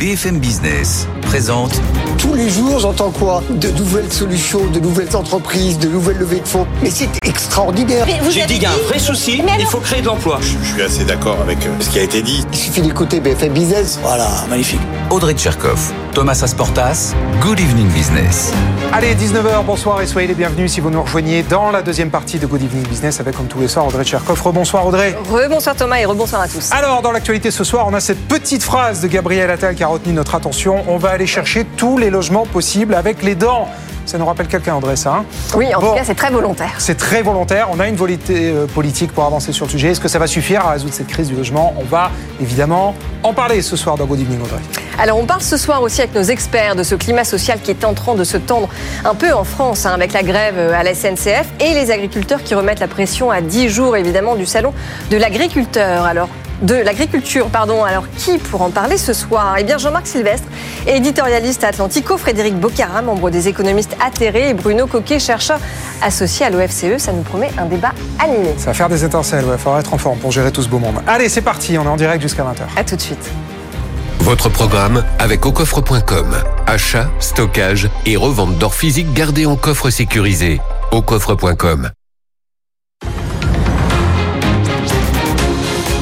BFM Business présente Tous les jours, j'entends quoi? De nouvelles solutions, de nouvelles entreprises, de nouvelles levées de fonds. Mais c'est extraordinaire. J'ai dit qu'il y a un vrai souci, il faut créer de l'emploi. Je suis assez d'accord avec euh, ce qui a été dit. Il suffit d'écouter BFM Business. Voilà, magnifique. Audrey Tcherkov, Thomas Asportas, Good Evening Business. Allez, 19h, bonsoir et soyez les bienvenus si vous nous rejoignez dans la deuxième partie de Good Evening Business avec, comme tous les soirs, Audrey Tcherkov. Rebonsoir Audrey. Rebonsoir Thomas et rebonsoir à tous. Alors, dans l'actualité ce soir, on a cette petite phrase de Gabriel Attal qui a retenu notre attention. On va aller chercher tous les logements possibles avec les dents. Ça nous rappelle quelqu'un, Audrey, ça hein Oui, en Bon. tout cas, c'est très volontaire. C'est très volontaire. On a une volonté euh, politique pour avancer sur le sujet. Est-ce que ça va suffire à résoudre cette crise du logement? On va évidemment en parler ce soir dans Good Evening, Audrey. Alors, on parle ce soir aussi avec nos experts de ce climat social qui est en train de se tendre un peu en France, hein, avec la grève euh, à la SNCF et les agriculteurs qui remettent la pression à 10 jours, évidemment, du salon de l'agriculteur. Alors, de l'agriculture, pardon. Alors, qui pour en parler ce soir? Eh bien, Jean-Marc Sylvestre, éditorialiste à Atlantico, Frédéric Bocara, membre des économistes atterrés, et Bruno Coquet, chercheur associé à l'OFCE. Ça nous promet un débat animé. Ça va faire des étincelles, il faudra être en forme pour gérer tout ce beau monde. Allez, c'est parti, on est en direct jusqu'à 20h. À tout de suite. Votre programme avec aucoffre.com. Achat, stockage et revente d'or physique gardé en coffre sécurisé. aucoffre.com.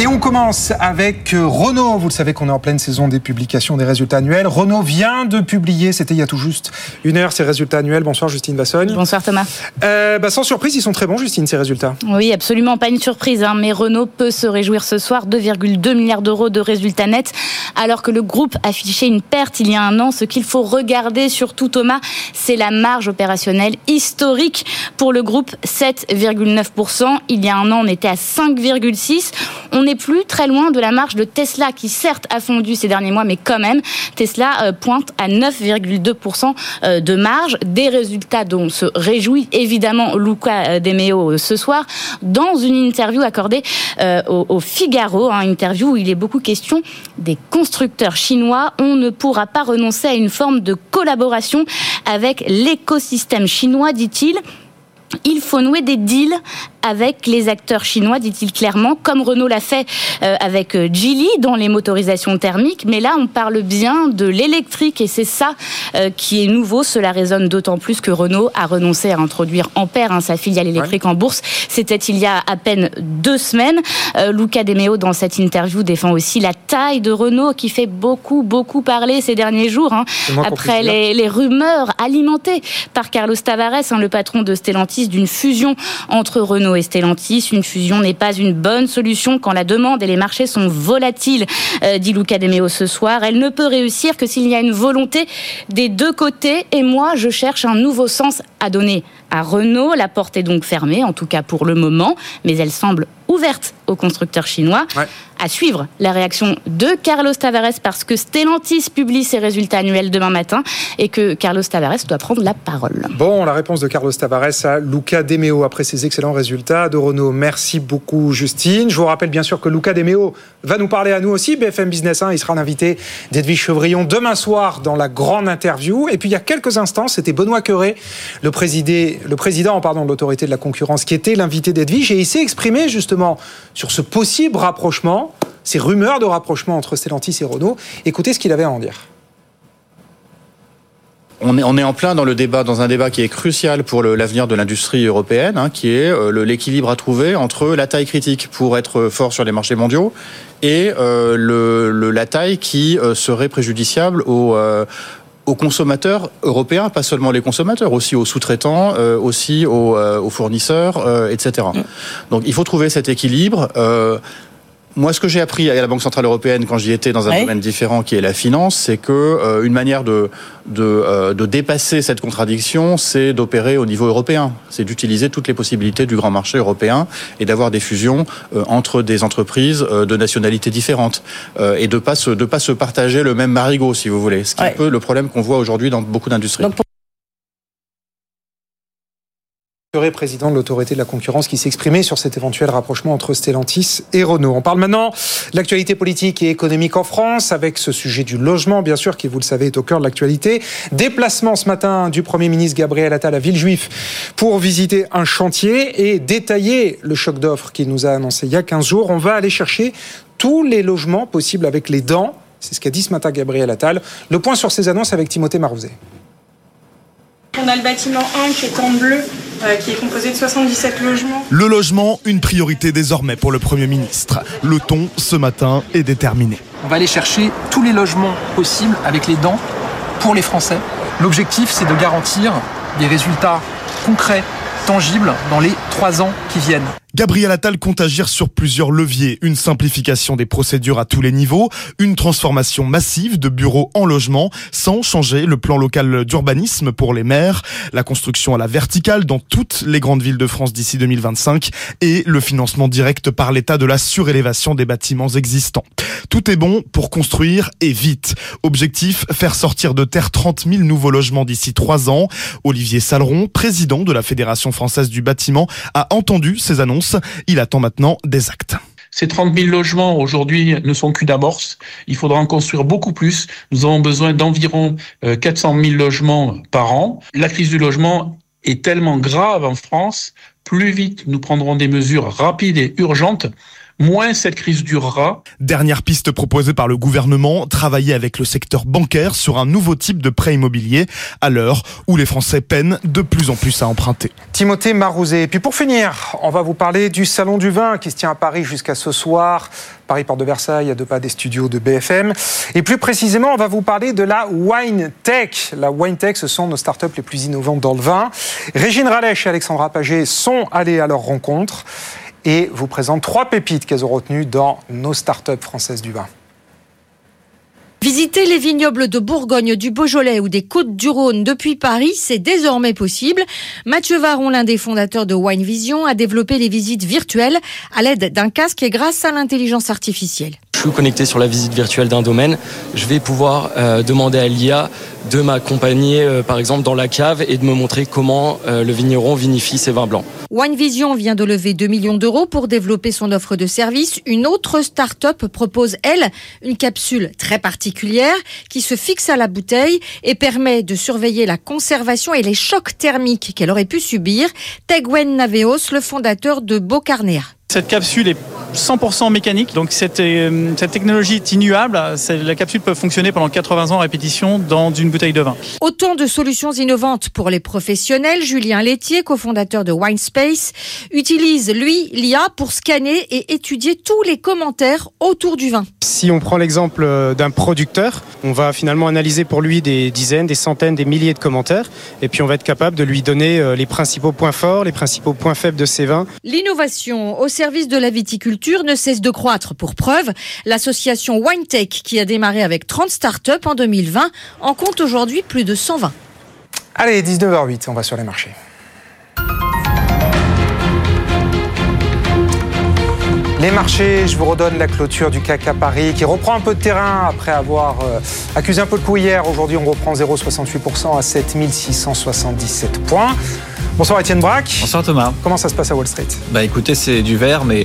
Et on commence avec euh, Renault. Vous le savez qu'on est en pleine saison des publications des résultats annuels. Renault vient de publier, c'était il y a tout juste une heure, ses résultats annuels. Bonsoir Justine Vassogne. Bonsoir Thomas. Euh, bah, sans surprise, ils sont très bons Justine, ces résultats. Oui, absolument pas une surprise, hein, mais Renault peut se réjouir ce soir 2,2 milliards d'euros de résultats nets, alors que le groupe affichait une perte il y a un an. Ce qu'il faut regarder surtout Thomas, c'est la marge opérationnelle historique pour le groupe 7,9%. Il y a un an, on était à 5,6%. On plus très loin de la marge de Tesla, qui certes a fondu ces derniers mois, mais quand même, Tesla euh, pointe à 9,2% euh, de marge. Des résultats dont se réjouit évidemment Luca De Meo euh, ce soir dans une interview accordée euh, au, au Figaro, hein, interview où il est beaucoup question des constructeurs chinois. On ne pourra pas renoncer à une forme de collaboration avec l'écosystème chinois, dit-il. Il faut nouer des deals avec les acteurs chinois, dit-il clairement, comme Renault l'a fait euh, avec euh, Geely dans les motorisations thermiques. Mais là, on parle bien de l'électrique et c'est ça euh, qui est nouveau. Cela résonne d'autant plus que Renault a renoncé à introduire Ampère, hein, sa filiale électrique en bourse. C'était il y a à peine deux semaines. Euh, Luca De Meo, dans cette interview, défend aussi la taille de Renault qui fait beaucoup, beaucoup parler ces derniers jours. hein, après les rumeurs alimentées par Carlos Tavares, hein, le patron de Stellantis, d'une fusion entre Renault Stellantis. Une fusion n'est pas une bonne solution quand la demande et les marchés sont volatiles, euh, dit Luca De Meo ce soir. Elle ne peut réussir que s'il y a une volonté des deux côtés. Et moi, je cherche un nouveau sens à donner à Renault. La porte est donc fermée, en tout cas pour le moment, mais elle semble ouverte aux constructeurs chinois. Ouais. À suivre la réaction de Carlos Tavares parce que Stellantis publie ses résultats annuels demain matin et que Carlos Tavares doit prendre la parole. Bon, la réponse de Carlos Tavares à Luca De Meo après ses excellents résultats de Renault. Merci beaucoup, Justine. Je vous rappelle bien sûr que Luca De Meo va nous parler à nous aussi, BFM Business 1. Il sera l'invité d'Edwige Chevrillon demain soir dans la grande interview. Et puis, il y a quelques instants, c'était Benoît Queré, le, le président pardon, de l'autorité de la concurrence, qui était l'invité d'Edwige. Et il s'est exprimé justement sur ce possible rapprochement, ces rumeurs de rapprochement entre Stellantis et Renault. Écoutez ce qu'il avait à en dire. On est, on est en plein dans le débat, dans un débat qui est crucial pour l'avenir de l'industrie européenne, hein, qui est euh, l'équilibre à trouver entre la taille critique pour être fort sur les marchés mondiaux et euh, le, le- la taille qui euh, serait préjudiciable aux, euh, aux consommateurs européens, pas seulement les consommateurs, aussi aux sous-traitants, euh, aussi aux, euh, aux fournisseurs, euh, etc. Donc il faut trouver cet équilibre. Moi, ce que j'ai appris à la Banque centrale européenne quand j'y étais dans un domaine différent, qui est la finance, c'est que euh, une manière de de, euh, de dépasser cette contradiction, c'est d'opérer au niveau européen. C'est d'utiliser toutes les possibilités du grand marché européen et d'avoir des fusions euh, entre des entreprises euh, de nationalités différentes euh, et de pas se de pas se partager le même marigot, si vous voulez. Ce qui est un peu le problème qu'on voit aujourd'hui dans beaucoup d'industries. Président de l'autorité de la concurrence, qui s'exprimait sur cet éventuel rapprochement entre Stellantis et Renault. On parle maintenant de l'actualité politique et économique en France, avec ce sujet du logement, bien sûr, qui, vous le savez, est au cœur de l'actualité. Déplacement ce matin du Premier ministre Gabriel Attal à Villejuif pour visiter un chantier et détailler le choc d'offres qu'il nous a annoncé il y a 15 jours. On va aller chercher tous les logements possibles avec les dents. C'est ce qu'a dit ce matin Gabriel Attal. Le point sur ces annonces avec Timothée Marouzet. On a le bâtiment 1 qui est en bleu, euh, qui est composé de 77 logements. Le logement, une priorité désormais pour le Premier ministre. Le ton, ce matin, est déterminé. On va aller chercher tous les logements possibles avec les dents pour les Français. L'objectif, c'est de garantir des résultats concrets, tangibles, dans les trois ans qui viennent. Gabriel Attal compte agir sur plusieurs leviers. Une simplification des procédures à tous les niveaux, une transformation massive de bureaux en logements sans changer le plan local d'urbanisme pour les maires, la construction à la verticale dans toutes les grandes villes de France d'ici 2025 et le financement direct par l'État de la surélévation des bâtiments existants. Tout est bon pour construire et vite. Objectif, faire sortir de terre 30 000 nouveaux logements d'ici trois ans. Olivier Saleron, président de la Fédération française du bâtiment, a entendu ces annonces. Il attend maintenant des actes. Ces 30 000 logements aujourd'hui ne sont qu'une amorce. Il faudra en construire beaucoup plus. Nous avons besoin d'environ euh, 400 000 logements par an. La crise du logement est tellement grave en France. Plus vite nous prendrons des mesures rapides et urgentes, moins cette crise durera. Dernière piste proposée par le gouvernement, travailler avec le secteur bancaire sur un nouveau type de prêt immobilier à l'heure où les Français peinent de plus en plus à emprunter. Timothée Marouzet. Et puis pour finir, on va vous parler du Salon du vin qui se tient à Paris jusqu'à ce soir. Paris Porte de Versailles, à deux pas des studios de BFM. Et plus précisément, on va vous parler de la Wine Tech. La Wine Tech, ce sont nos startups les plus innovantes dans le vin. Régine Ralèche et Alexandra Paget sont allées à leur rencontre et vous présentent trois pépites qu'elles ont retenues dans nos startups françaises du vin. Visiter les vignobles de Bourgogne, du Beaujolais ou des Côtes-du-Rhône depuis Paris, c'est désormais possible. Mathieu Varon, l'un des fondateurs de Wine Vision, a développé les visites virtuelles à l'aide d'un casque et grâce à l'intelligence artificielle. Je suis connecté sur la visite virtuelle d'un domaine. Je vais pouvoir euh, demander à l'IA de m'accompagner, euh, par exemple, dans la cave et de me montrer comment euh, le vigneron vinifie ses vins blancs. Wine Vision vient de lever 2 millions d'euros pour développer son offre de service. Une autre start-up propose, elle, une capsule très particulière qui se fixe à la bouteille et permet de surveiller la conservation et les chocs thermiques qu'elle aurait pu subir. Tegwen Naveos, le fondateur de Bocarnea. Cette capsule est 100% mécanique, donc cette, euh, cette technologie est immuable. C'est- La capsule peut fonctionner pendant 80 ans en répétition dans une bouteille de vin. Autant de solutions innovantes pour les professionnels. Julien Laitier, cofondateur de WineSpace, utilise, lui, l'IA pour scanner et étudier tous les commentaires autour du vin. Si on prend l'exemple euh, d'un producteur, on va finalement analyser pour lui des dizaines, des centaines, des milliers de commentaires, et puis on va être capable de lui donner euh, les principaux points forts, les principaux points faibles de ses vins. L'innovation au service de la viticulture ne cesse de croître. Pour preuve, l'association WineTech, qui a démarré avec 30 startups en 2020, en compte aujourd'hui plus de 120. Allez, 19h08, on va sur les marchés. Les marchés, je vous redonne la clôture du CAC à Paris qui reprend un peu de terrain après avoir euh, accusé un peu le coup hier. Aujourd'hui, on reprend 0,68% à 7677 points. Bonsoir Étienne Braque. Bonsoir Thomas. Comment ça se passe à Wall Street? Bah écoutez, c'est du vert, mais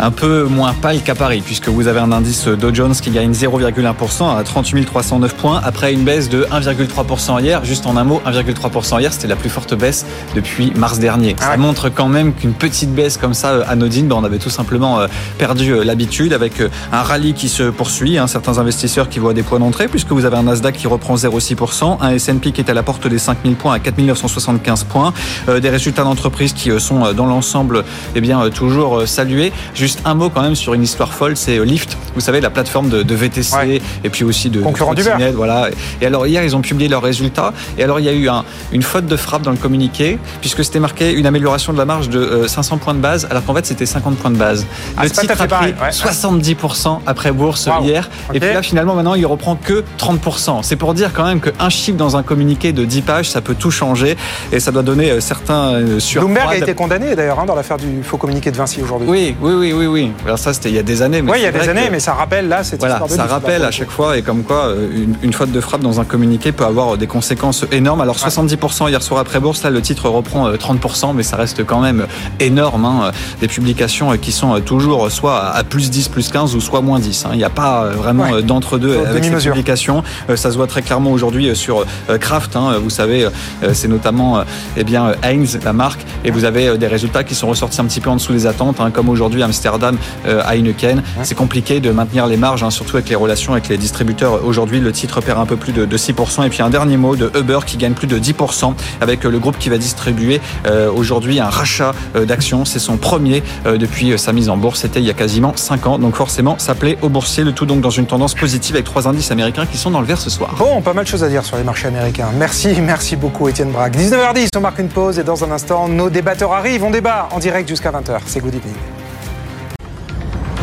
un peu moins pâle qu'à Paris, puisque vous avez un indice Dow Jones qui gagne 0,1% à 38 309 points, après une baisse de 1,3% hier. Juste en un mot, 1,3% hier, c'était la plus forte baisse depuis mars dernier. Ça montre quand même qu'une petite baisse comme ça, euh, anodine, bah, on avait tout simplement euh, perdu euh, l'habitude, avec un rallye qui se poursuit, hein, certains investisseurs qui voient des points d'entrée, puisque vous avez un Nasdaq qui reprend 0,6%, un S&P qui est à la porte des 5000 points à 4975 points, des résultats d'entreprise qui sont dans l'ensemble eh bien, toujours salués. Juste Juste un mot quand même sur une histoire folle, c'est Lyft. Vous savez, la plateforme de, de VTC et puis aussi de, Concurrent trottinettes, Voilà. Et alors hier, ils ont publié leurs résultats. Et alors il y a eu un, une faute de frappe dans le communiqué puisque c'était marqué une amélioration de la marge de euh, 500 points de base, alors qu'en fait c'était 50 points de base. Ah, le titre a pris pareil, ouais. 70% après bourse Wow. hier. Et puis là, finalement, maintenant, il reprend que 30%. C'est pour dire quand même qu'un chiffre dans un communiqué de 10 pages, ça peut tout changer et ça doit donner euh, certains euh, surcroît. Bloomberg a été condamné d'ailleurs hein, dans l'affaire du faux communiqué de Vinci aujourd'hui. Oui, oui, oui, oui, oui. Alors ça, c'était il y a des années. Mais Oui, il y a des années, que- mais ça rappelle là cette voilà, histoire de ça rappelle à chaque fois et comme quoi euh, une, une faute de frappe dans un communiqué peut avoir euh, des conséquences énormes. Alors 70% hier soir après bourse, là le titre reprend euh, 30%, mais ça reste quand même énorme. hein, euh, Des publications euh, qui sont euh, toujours soit à plus 10, plus 15 ou soit moins 10. hein. Il n'y a pas euh, vraiment Ouais. euh, d'entre-deux avec ces publications. Euh, Ça se voit très clairement aujourd'hui euh, sur euh, Kraft. hein. Vous savez, euh, c'est notamment euh, eh bien euh, Heinz, la marque, et vous avez euh, des résultats qui sont ressortis un petit peu en dessous des attentes, comme aujourd'hui Amsterdam, euh, Heineken. C'est compliqué de maintenir les marges, hein, surtout avec les relations avec les distributeurs. Aujourd'hui, le titre perd un peu plus de, de 6%. Et puis un dernier mot de Uber qui gagne plus de 10% avec euh, le groupe qui va distribuer euh, aujourd'hui un rachat d'actions. C'est son premier depuis sa mise en bourse. C'était il y a quasiment 5 ans. Donc forcément, ça plaît aux boursiers. Le tout donc dans une tendance positive avec trois indices américains qui sont dans le vert ce soir. Bon, pas mal de choses à dire sur les marchés américains. Merci, merci beaucoup Étienne Braque. 19h10, on marque une pause et dans un instant, nos débatteurs arrivent. On débat en direct jusqu'à 20h. C'est Good Evening.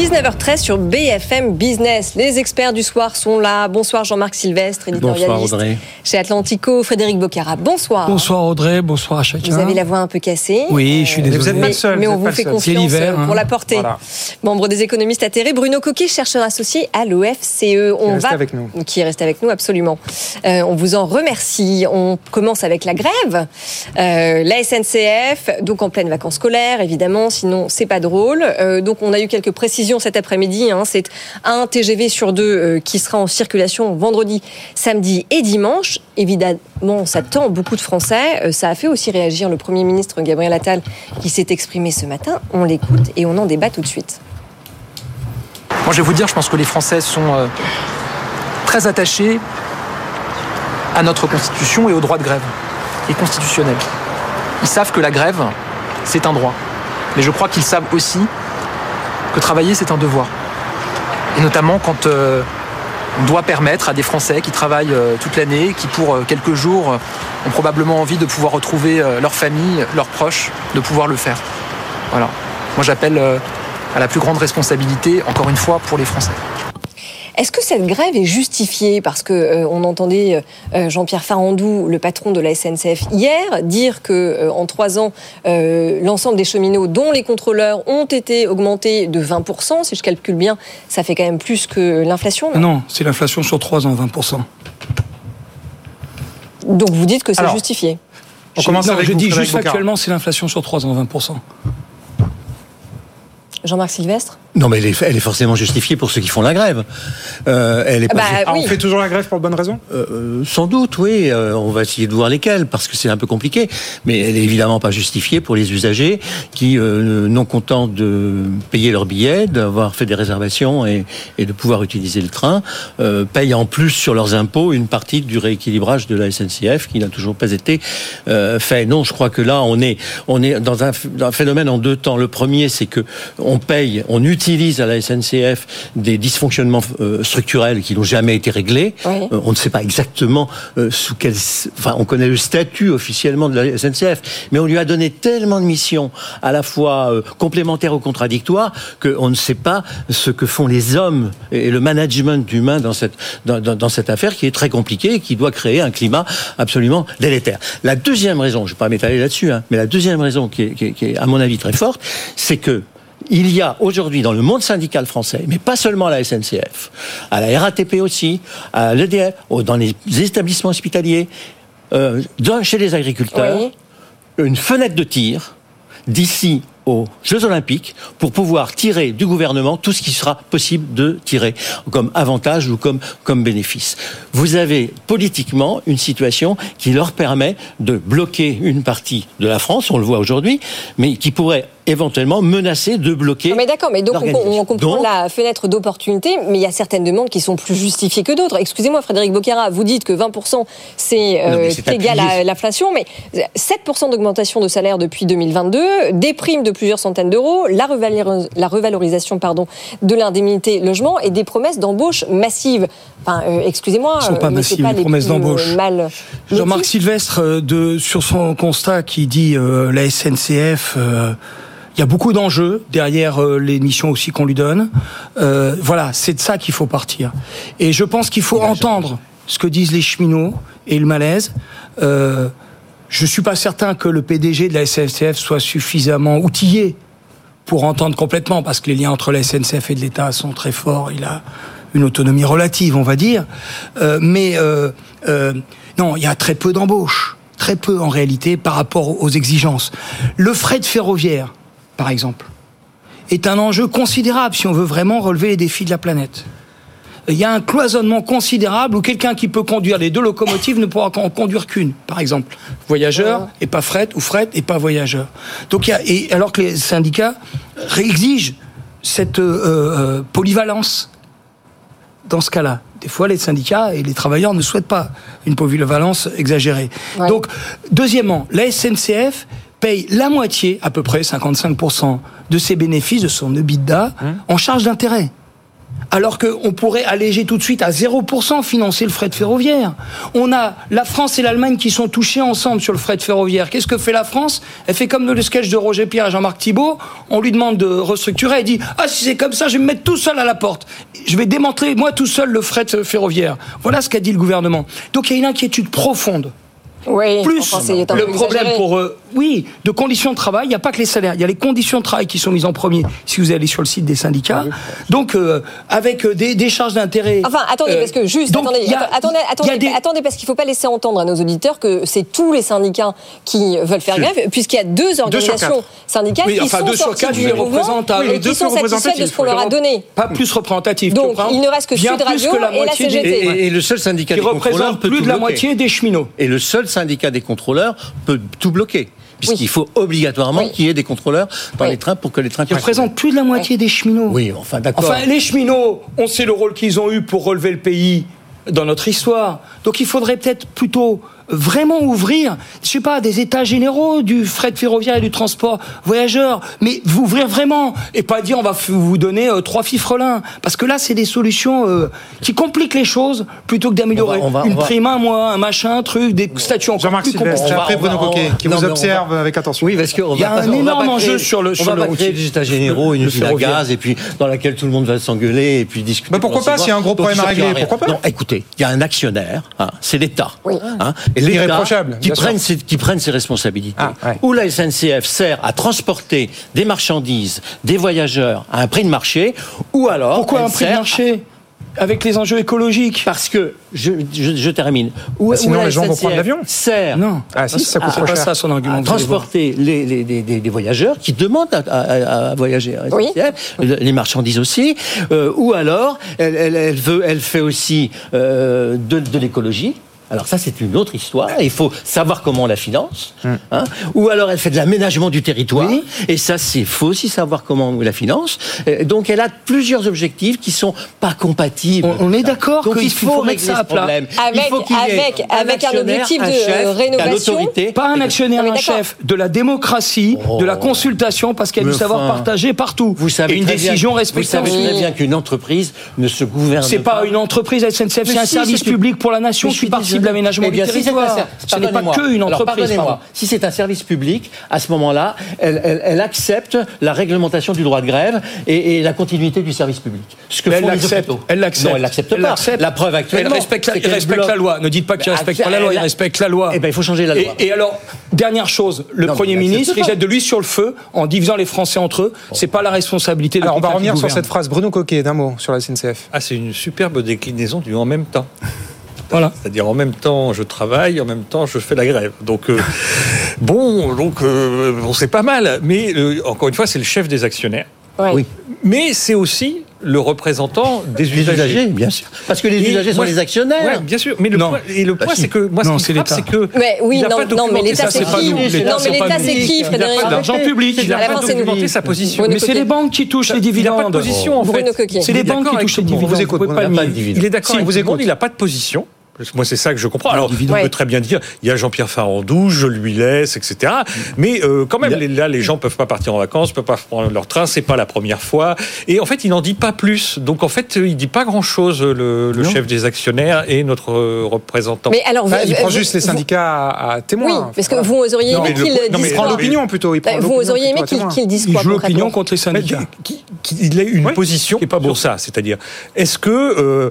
19h13 sur BFM Business. Les experts du soir sont là. Bonsoir Jean-Marc Sylvestre, éditorialiste Bonsoir, Audrey. chez Atlantico. Frédéric Bocara, bonsoir. Bonsoir Audrey, bonsoir à chacun. Vous avez la voix un peu cassée. Oui, je suis désolé. vous êtes pas seul, Mais vous on êtes vous fait seul. Confiance euh, pour hein. la porter. Voilà. Membre des économistes atterrés, Bruno Coquet, chercheur associé à l'OFCE. On resté va avec nous. qui est resté avec nous absolument. Euh, on vous en remercie. On commence avec la grève. Euh, la SNCF, donc en pleine vacances scolaires, évidemment, sinon c'est pas drôle. Euh, donc on a eu quelques précisions cet après-midi. hein. C'est un TGV sur deux euh, qui sera en circulation vendredi, samedi et dimanche. Évidemment, ça tend beaucoup de Français. Euh, ça a fait aussi réagir le Premier ministre Gabriel Attal qui s'est exprimé ce matin. On l'écoute et on en débat tout de suite. Moi, je vais vous dire, je pense que les Français sont euh, très attachés à notre Constitution et au droit de grève, et constitutionnel. Ils savent que la grève, c'est un droit. Mais je crois qu'ils savent aussi que travailler, c'est un devoir. Et notamment quand euh, on doit permettre à des Français qui travaillent euh, toute l'année, qui pour euh, quelques jours ont probablement envie de pouvoir retrouver leur famille, leurs proches, de pouvoir le faire. Voilà. Moi, j'appelle à la plus grande responsabilité, encore une fois, pour les Français. Est-ce que cette grève est justifiée Parce que euh, on entendait euh, Jean-Pierre Farandou, le patron de la SNCF, hier dire que euh, en trois ans, euh, l'ensemble des cheminots, dont les contrôleurs, ont été augmentés de 20% Si je calcule bien, ça fait quand même plus que l'inflation. non? Non, c'est l'inflation sur 3 ans, 20%. Donc vous dites que c'est justifié? On commence non, avec je vous, dis juste Bocard. factuellement, c'est l'inflation sur 3 ans, 20%. Jean-Marc Sylvestre? Non, mais elle est, elle est forcément justifiée pour ceux qui font la grève. Euh, elle est Ah pas bah, ju- Ah, oui. On fait toujours la grève pour de bonnes raisons? Euh, euh, sans doute, oui. euh, on va essayer de voir lesquelles, parce que c'est un peu compliqué. Mais elle est évidemment pas justifiée pour les usagers qui, euh, non contents de payer leur billet, d'avoir fait des réservations et, et de pouvoir utiliser le train, euh, payent en plus sur leurs impôts une partie du rééquilibrage de la SNCF qui n'a toujours pas été euh, fait. Non, je crois que là, on est, on est dans un, dans un phénomène en deux temps. Le premier, c'est que on paye, on utilise à la SNCF des dysfonctionnements euh, structurels qui n'ont jamais été réglés. Oui. Euh, on ne sait pas exactement euh, sous quel, enfin, on connaît le statut officiellement de la SNCF, mais on lui a donné tellement de missions, à la fois complémentaires ou contradictoires, qu'on ne sait pas ce que font les hommes et le management humain dans cette dans, dans- dans cette affaire qui est très compliquée et qui doit créer un climat absolument délétère. La deuxième raison, je ne vais pas m'étaler là-dessus, hein, mais la deuxième raison qui est, qui est- qui est, à mon avis très forte, c'est que il y a aujourd'hui dans le monde syndical français, mais pas seulement à la SNCF, à la RATP aussi, à l'EDF, dans les établissements hospitaliers, euh, chez les agriculteurs, Oui. une fenêtre de tir d'ici aux Jeux Olympiques pour pouvoir tirer du gouvernement tout ce qui sera possible de tirer comme avantage ou comme, comme bénéfice. Vous avez politiquement une situation qui leur permet de bloquer une partie de la France, on le voit aujourd'hui, mais qui pourrait éventuellement menacer de bloquer. Non, mais d'accord, mais donc on, comprend Donc, la fenêtre d'opportunité, mais il y a certaines demandes qui sont plus justifiées que d'autres. Excusez-moi, Frédéric Bocara, vous dites que 20% c'est euh, égal à l'inflation, mais 7% d'augmentation de salaire depuis 2022, des primes de plusieurs centaines d'euros, la, revaloris- la revalorisation pardon, de l'indemnité logement et des promesses d'embauche massives. Enfin, euh, excusez-moi, Elles sont pas euh, massives, pas les promesses d'embauche. mal Jean-Marc. Sylvestre, de, sur son constat qui dit euh, la SNCF, euh, il y a beaucoup d'enjeux derrière euh, les missions aussi qu'on lui donne. Euh, voilà, c'est de ça qu'il faut partir. Et je pense qu'il faut entendre ce que disent les cheminots et le malaise. Euh, je suis pas certain que le PDG de la SNCF soit suffisamment outillé pour entendre complètement, parce que les liens entre la SNCF et de l'État sont très forts. Il a une autonomie relative, on va dire. Euh, mais euh, euh, non, il y a très peu d'embauches, très peu en réalité par rapport aux exigences. Le fret ferroviaire, par exemple, est un enjeu considérable si on veut vraiment relever les défis de la planète. Il y a un cloisonnement considérable où quelqu'un qui peut conduire les deux locomotives ne pourra en conduire qu'une, par exemple. Voyageur et pas fret, ou fret et pas voyageur. Donc il y a, et alors que les syndicats exigent cette euh, euh, polyvalence dans ce cas-là. Des fois, les syndicats et les travailleurs ne souhaitent pas une polyvalence exagérée. Donc, deuxièmement, la SNCF paye la moitié, à peu près 55%, de ses bénéfices, de son EBITDA, en charge d'intérêt. Alors qu'on pourrait alléger tout de suite à 0% financer le fret ferroviaire. On a la France et l'Allemagne qui sont touchés ensemble sur le fret ferroviaire. Qu'est-ce que fait la France? Elle fait comme le sketch de Roger Pierre et Jean-Marc Thibault. On lui demande de restructurer. Elle dit Ah, si c'est comme ça, je vais me mettre tout seul à la porte. Je vais démanteler, moi, tout seul, le fret ferroviaire. Voilà ce qu'a dit le gouvernement. Donc il y a une inquiétude profonde. Oui, Plus le problème exagéré. pour eux, oui, de conditions de travail, il n'y a pas que les salaires, il y a les conditions de travail qui sont mises en premier si vous allez sur le site des syndicats. Donc, euh, avec euh, des, des charges d'intérêt. Enfin, attendez, euh, parce que juste, donc, attendez, a- attendez, attendez, des- attendez, parce qu'il ne faut pas laisser entendre à nos auditeurs que c'est tous les syndicats qui veulent faire grève, puisqu'il y a deux organisations quatre. syndicales Oui, qui enfin, sont deux sur sorties quatre, du les mouvement à- et les qui deux sont satisfaits de ce qu'on leur a donné. Pas plus représentatif. Donc, il ne reste que Sud Radio que la et la CGT. Et, et le seul syndicat Qui représente plus de la moitié des cheminots. Et le seul syndicat des contrôleurs peut tout bloquer. Puisqu'il faut obligatoirement qu'il y ait des contrôleurs dans les trains pour que les trains Qui représente plus de la moitié des cheminots. Oui, enfin d'accord. Enfin, les cheminots, on sait le rôle qu'ils ont eu pour relever le pays dans notre histoire. Donc il faudrait peut-être plutôt vraiment ouvrir, je sais pas, des états généraux du fret ferroviaire et du transport voyageurs, mais vous ouvrir vraiment et pas dire on va vous donner euh, trois fifrelins, parce que là c'est des solutions euh, qui compliquent les choses plutôt que d'améliorer On va- on va- une on va- prime un mois, un machin, un truc, des statuts encore Jean-Marc plus Sylvestre, après Bruno Coquet, qui non, vous observe avec attention. Oui, parce qu'on Il y a un énorme enjeu sur le- on va pas créer des états généraux, une usine à gaz, et puis dans laquelle tout le monde va s'engueuler et puis discuter. Pourquoi pas, s'il y a un gros problème à régler, pourquoi pas Non, écoutez, il y a un actionnaire, hein, c'est l'État. l'État qui bien sûr. prenne ses, qui prenne ses responsabilités. Ah, ouais. Où la SNCF sert à transporter des marchandises, des voyageurs à un prix de marché, ou alors Pourquoi un prix de marché avec les enjeux écologiques? Parce que je, je, je termine. Où, Bah, sinon, où la les gens vont SNCF prendre l'avion. Sert Non. Ah si, ça coûte à- trop pas cher. ça son argument. à transporter les, voyageurs qui demandent à, à- à voyager à Oui. SNCF, les marchandises aussi, euh, ou alors elle, elle- elle veut, elle fait aussi euh, de, de l'écologie. Alors ça, c'est une autre histoire. Il faut savoir comment on la finance. hein. Ou alors elle fait de l'aménagement du territoire. Oui. Et ça, c'est faut aussi savoir comment on la finance. Euh, Donc elle a plusieurs objectifs qui sont pas compatibles. On- on est d'accord qu'il il faut faut, mettre ça à plat. Avec- il faut qu'il y ait avec- avec un objectif de, chef, rénovation. l'autorité. Pas un actionnaire, un chef, de la démocratie, de la consultation, parce qu'il y a du savoir partagé partout. Vous savez et une décision Vous respectée. savez très bien qu'une entreprise ne se gouverne C'est pas une entreprise SNCF, c'est un si, service public pour la nation je qui suis participe de l'aménagement du bien, si c'est un territoire. Ce n'est pas que une entreprise. Si c'est un service public, à ce moment-là, elle, elle- elle accepte la réglementation du droit de grève et, et la continuité du service public. Ce que Mais elle font l'accepte. Elle l'accepte. Non, elle l'accepte pas. La preuve actuellement. Elle respecte la, elle respecte la loi. Ne dites pas qu'il Mais respecte pas la loi, il elle- respecte la loi. Eh ben, il faut changer la loi. Et, et alors, dernière chose, le Non, Premier ministre, il jette de l'huile sur le feu en divisant les Français entre eux. C'est pas la responsabilité de Alors on va revenir sur cette phrase. Bruno Coquet, d'un mot sur la SNCF. Ah, c'est une superbe déclinaison du en même temps. Voilà. C'est-à-dire en même temps je travaille, en même temps je fais la grève. Donc euh, bon, donc euh, bon, c'est pas mal, mais euh, encore une fois c'est le chef des actionnaires. Ouais. Oui. Mais c'est aussi le représentant des les usagers. bien sûr. Parce que les et usagers moi, sont les actionnaires. Ouais, bien sûr. Mais le non. point, et le bah point, si. c'est que moi, non, ce c'est que. Mais oui, non, non, mais l'État, c'est qui Non, mais l'État, c'est qui, Frédéric Il n'a pas d'argent public. Il n'a pas documenté sa position. Mais c'est les banques qui touchent les dividendes. Il n'a pas de position, en fait. C'est les banques qui touchent les dividendes. Il est d'accord avec vous. Il n'a pas de position. Moi, c'est ça que je comprends. Alors, on ouais. peut très bien dire, il y a Jean-Pierre Farandou, je lui laisse, etc. Mais euh, quand même, là, les gens ne peuvent pas partir en vacances, ne peuvent pas prendre leur train, c'est pas la première fois. Et en fait, il n'en dit pas plus. Donc, en fait, il ne dit pas grand-chose, le, chef des actionnaires et notre euh, représentant. Mais alors, ah, vous, enfin, il prend juste les syndicats à témoin. Oui, parce que vous oseriez aimer qu'il dise Il prend l'opinion plutôt. Il prend euh, vous auriez aimé qu'il qu dise quoi Il joue l'opinion contre les syndicats. Il a une position qui est pas pour ça, c'est-à-dire, est-ce que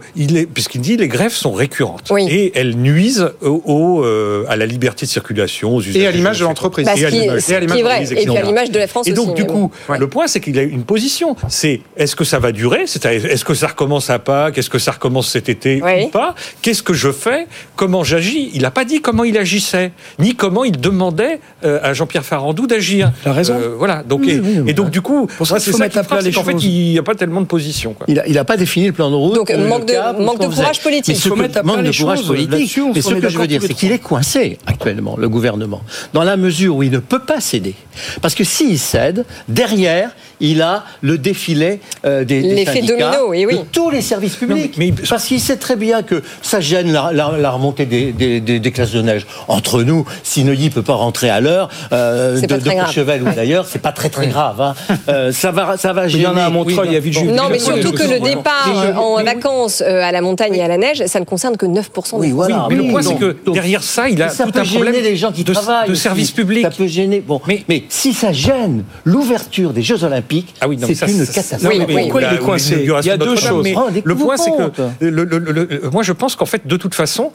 puisqu'il dit les grèves sont récurrentes et elles nuisent au, euh, à la liberté de circulation, aux usages. Et à l'image de l'entreprise. Et à l'image de, de la France Et donc, du coup, le point, c'est qu'il a une position. C'est est-ce que ça va durer? Est-ce que ça recommence à Pâques Est-ce que ça recommence cet été oui. ou pas? Qu'est-ce que je fais? Comment j'agis? Il n'a pas dit comment il agissait, ni comment il demandait euh, à Jean-Pierre Farandou d'agir. La raison. Euh, voilà. Donc, et, donc, du coup, pour ça, c'est ça qui frappe, les qu en fait, il n'y a pas tellement de position. Quoi. Il n'a pas défini le plan de route. Donc, manque, de, courage politique. Il mettre à plat les courage politique. Mais ce que je veux dire, c'est qu'il est coincé actuellement, le gouvernement, dans la mesure où il ne peut pas céder. Parce que s'il cède, derrière, il a le défilé euh, des, des syndicats, domino, eh oui, oui. tous les services publics. Parce qu'il sait très bien que ça gêne la, remontée des, classes de neige. Entre nous, si Neuilly peut pas rentrer à l'heure, euh, de, de Chevel ou d'ailleurs, c'est pas très très grave. Hein. Euh, ça va, ça va gêner. Il y en a à Montreuil, il y a Villejuif. Non, mais surtout que le départ euh, en vacances à la montagne et à la neige, ça ne concerne que 9% oui, des voilà. Mais le point, c'est que derrière ça, il a tout un problème les gens qui de, travaillent de service public. Ça peut gêner. Bon, mais si ça gêne l'ouverture des Jeux Olympiques ah oui, c'est ça, catastrophe. Oui, pourquoi il est coincé Il y a deux choses. Le point, c'est que moi, je pense qu'en fait, de toute façon,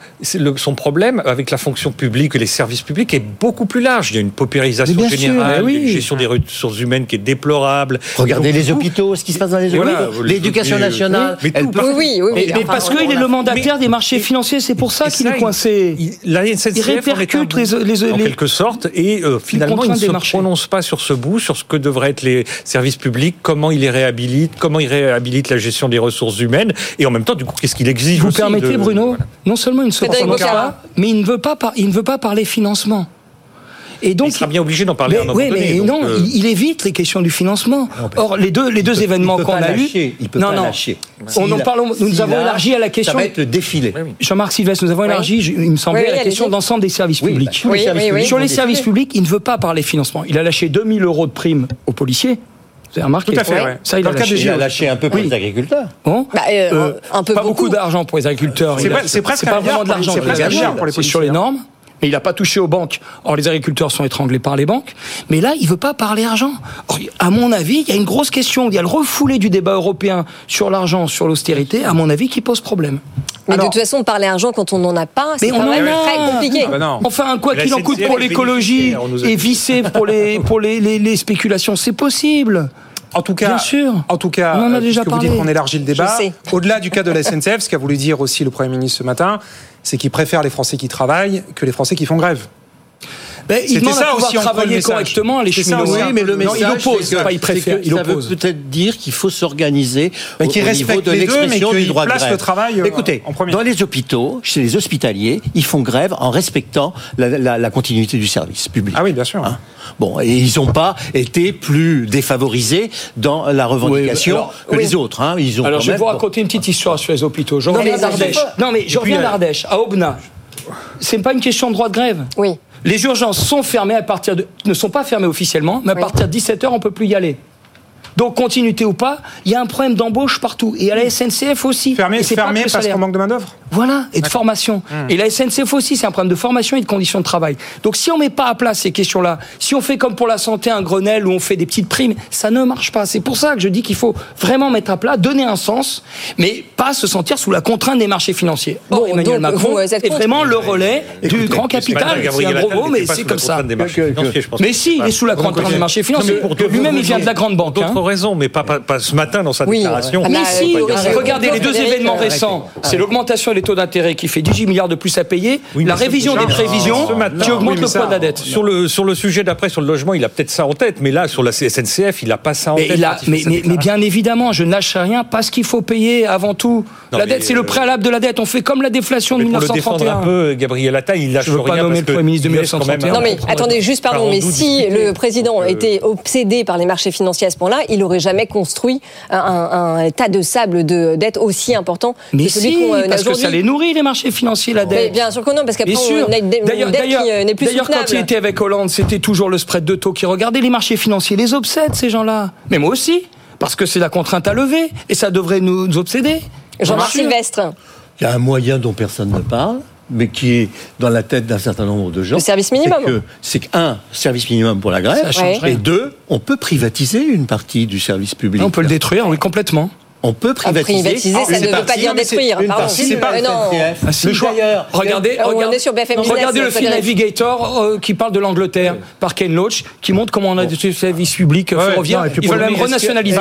son problème avec la fonction publique et les services publics est beaucoup plus large. Il y a une paupérisation générale, sûr, une gestion des ressources humaines qui est déplorable. Regardez les hôpitaux, ce qui se passe dans les hôpitaux, l'éducation nationale. Mais, elle peut... oui, mais, parce qu'il est le mandataire des marchés financiers, c'est pour ça qu'il est coincé. Il répercute les en quelque sorte et euh, finalement il ne se prononce pas sur ce bout, sur ce que devraient être les services services publics, comment il les réhabilite, comment il réhabilite la gestion des ressources humaines, et en même temps, du coup, qu'est-ce qu'il exige Vous aussi permettez. Bruno, non seulement il ne se prononce pas, mais il ne veut pas, par... il ne veut pas parler financement. Et donc, il sera bien obligé d'en parler. Mais, à un moment oui, mais non, euh, il évite les questions du financement. Ah Or, les deux, les deux événements qu'on a eus, il peut non, pas non. lâcher. On en parle, nous, avons élargi à la question. Ça va être le défilé. Jean-Marc Sylvestre, nous avons élargi, il me semblait, à la question d'ensemble des services publics. Bah, les services publics. Sur les services publics, il ne veut pas parler financement. Il a lâché 2000 euros de primes aux policiers remarqué. Tout à fait, ouais. Ça, il, Dans a, lâché, il a lâché un peu pour les agriculteurs. Bon. Bah, euh, euh, un peu pas beaucoup, d'argent pour les agriculteurs. C'est presque pas vraiment de l'argent pour les agriculteurs. C'est sur les normes et il n'a pas touché aux banques. Or, les agriculteurs sont étranglés par les banques, mais là, il ne veut pas parler argent. Or, à mon avis, il y a une grosse question, il y a le refoulé du débat européen sur l'argent, sur l'austérité, à mon avis, qui pose problème. Mais de toute façon, parler argent quand on n'en a pas, c'est quand même très compliqué. Enfin, quoi qu'il en coûte pour l'écologie et vissé pour les, pour les, les spéculations, c'est possible. En tout cas, on en a euh, déjà vous dites qu'on élargit le débat. Au-delà du cas de la SNCF, ce qu'a voulu dire aussi le Premier ministre ce matin, c'est qu'il préfère les Français qui travaillent que les Français qui font grève. Ben, il demande ça à pouvoir aussi travailler correctement les cheminots. Oui, mais non, il oppose, il préfère. Ça veut peut-être dire qu'il faut s'organiser ben, au, au niveau de l'expression du droit de grève. Le travail, euh, Écoutez, dans les hôpitaux, chez les hospitaliers, ils font grève en respectant la, continuité du service public. Ah oui, bien sûr. Hein. Bon, et ils n'ont pas été plus défavorisés dans la revendication que les autres. Hein. Ils ont alors, je vais vous raconter une petite histoire sur les hôpitaux. Je non, mais je reviens d'Ardèche, euh, à Aubenas. C'est pas une question de droit de grève? Oui. Les urgences sont fermées à partir de, ne sont pas fermées officiellement, mais à partir de 17h, on ne peut plus y aller. Donc, continuité ou pas, il y a un problème d'embauche partout. Et à la SNCF aussi. Fermé, c'est fermé parce qu'on manque de main-d'œuvre Voilà, et de formation. Hmm. Et la SNCF aussi, c'est un problème de formation et de conditions de travail. Donc, si on met pas à plat ces questions-là, si on fait comme pour la santé un Grenelle où on fait des petites primes, ça ne marche pas. C'est pour ça que je dis qu'il faut vraiment mettre à plat, donner un sens, mais pas se sentir sous la contrainte des marchés financiers. Or, bon, Emmanuel donc, Macron est vraiment le relais du grand capital. C'est un gros mot, mais c'est comme ça. Mais si, il est sous la contrainte des marchés financiers. Lui-même, il vient de la grande banque raison, mais pas, ce matin dans sa oui, déclaration. Ah, mais si, regardez les deux événements récents. C'est l'augmentation des taux d'intérêt qui fait 18 milliards de plus à payer, la révision des prévisions qui augmente le poids de la dette. Sur le, sujet d'après, sur le logement, il a peut-être ça en tête, mais là, sur la SNCF, il n'a pas ça en tête. Mais, bien évidemment, je ne lâche rien parce qu'il faut payer avant tout. La dette, c'est le euh, préalable de la dette. On fait comme la déflation de 1931. Pour le défendre un peu, Gabriel Attal, il lâche je veux rien. pas nommer le Premier ministre de 1931. Non, mais attendez, juste pardon, mais si le président était obsédé par les marchés financiers à ce point-là, il n'aurait jamais construit un, tas de sable de dette aussi important mais euh, que si, a parce que ça les nourrit, les marchés financiers, la dette. Bien sûr que non, parce qu'après, on a une, D'ailleurs, euh, quand il était avec Hollande, c'était toujours le spread de taux qui regardait. Les marchés financiers les obsèdent, ces gens-là. Mais moi aussi, parce que c'est la contrainte à lever, et ça devrait nous obséder. Jean-Marc Sylvestre. Il y a un moyen dont personne ne parle, mais qui est dans la tête d'un certain nombre de gens. Le service minimum. C'est qu'un, service minimum pour la grève, et deux, on peut privatiser une partie du service public. On peut le détruire, oui, complètement on peut ah, privatiser. privatiser, ah, ça ne partie, veut pas dire détruire. Une partie, c'est pas mais le choix. Regardez, regardez, sur BFM Business, le film Navigator euh, qui parle de l'Angleterre par Ken Loach, qui montre comment on a des services publics ferroviaires. Ils veulent même renationaliser.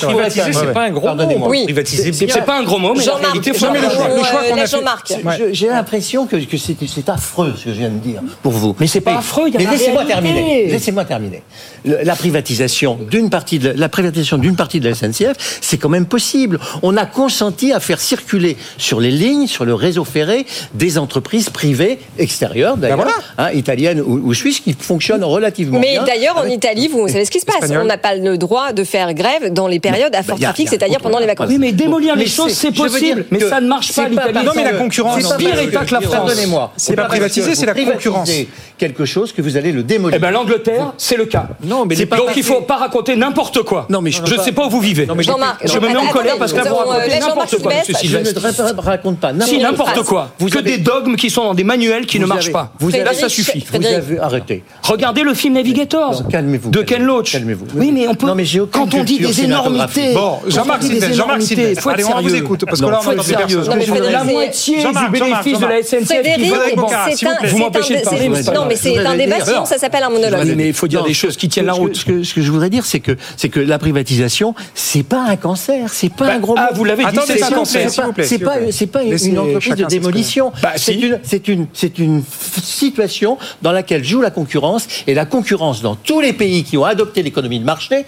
Privatiser, c'est pas un gros mot. Privatiser, c'est pas un gros mot, mais en réalité, faut le choix qu'on a. Euh, j'ai l'impression que c'est affreux ce que je viens de dire pour vous. Mais c'est pas affreux. Mais laissez-moi terminer. Laissez-moi terminer. La privatisation d'une partie de la privatisation d'une partie de la SNCF, c'est quand même possible. On a consenti à faire circuler sur les lignes, sur le réseau ferré, des entreprises privées extérieures, ben d'ailleurs, hein, italiennes ou, suisses, qui fonctionnent mmh. relativement bien. Mais d'ailleurs, en. Italie, vous, savez ce qui se passe. On n'a pas le droit de faire grève dans les périodes à bah, fort trafic, c'est-à-dire pendant les vacances. Oui, mais démolir les choses, c'est possible. Mais ça ne marche pas. Non, mais la concurrence, c'est pire État que la France. Pardonnez-moi. C'est pas privatisé, c'est la concurrence. quelque chose que vous allez le démolir. Eh ben, l'Angleterre, c'est le cas. Donc, il ne faut pas raconter n'importe quoi. Je ne sais pas où vous vivez. Jean-Marc, je me est en colère parce que là, vous racontez euh, n'importe quoi, monsieur Sylvestre. Ne raconte pas n'importe quoi. Si, n'importe quoi. Que des dogmes qui sont dans des manuels qui ne marchent pas. Là, ça suffit. Vous avez arrêté. Regardez le film Navigator de Ken Loach. Calmez-vous. Oui, mais on peut. Quand on dit des énormités. Bon, Jean-Marc Jean-Marc Allez, on vous écoute parce que là, on entend des La moitié du bénéfice de la SNCF. Vous m'empêchez de parler. Non, mais c'est un débat, ça s'appelle un monologue. Mais il faut dire des choses qui tiennent la route. Ce que je voudrais dire, c'est que la privatisation, c'est pas un cancer. C'est pas bah, un gros. Ah, vous l'avez dit. C'est pas C'est pas, c'est pas une entreprise de démolition. Bah, c'est une, c'est une, c'est une situation dans laquelle joue la concurrence et la concurrence dans tous les pays qui ont adopté l'économie de marché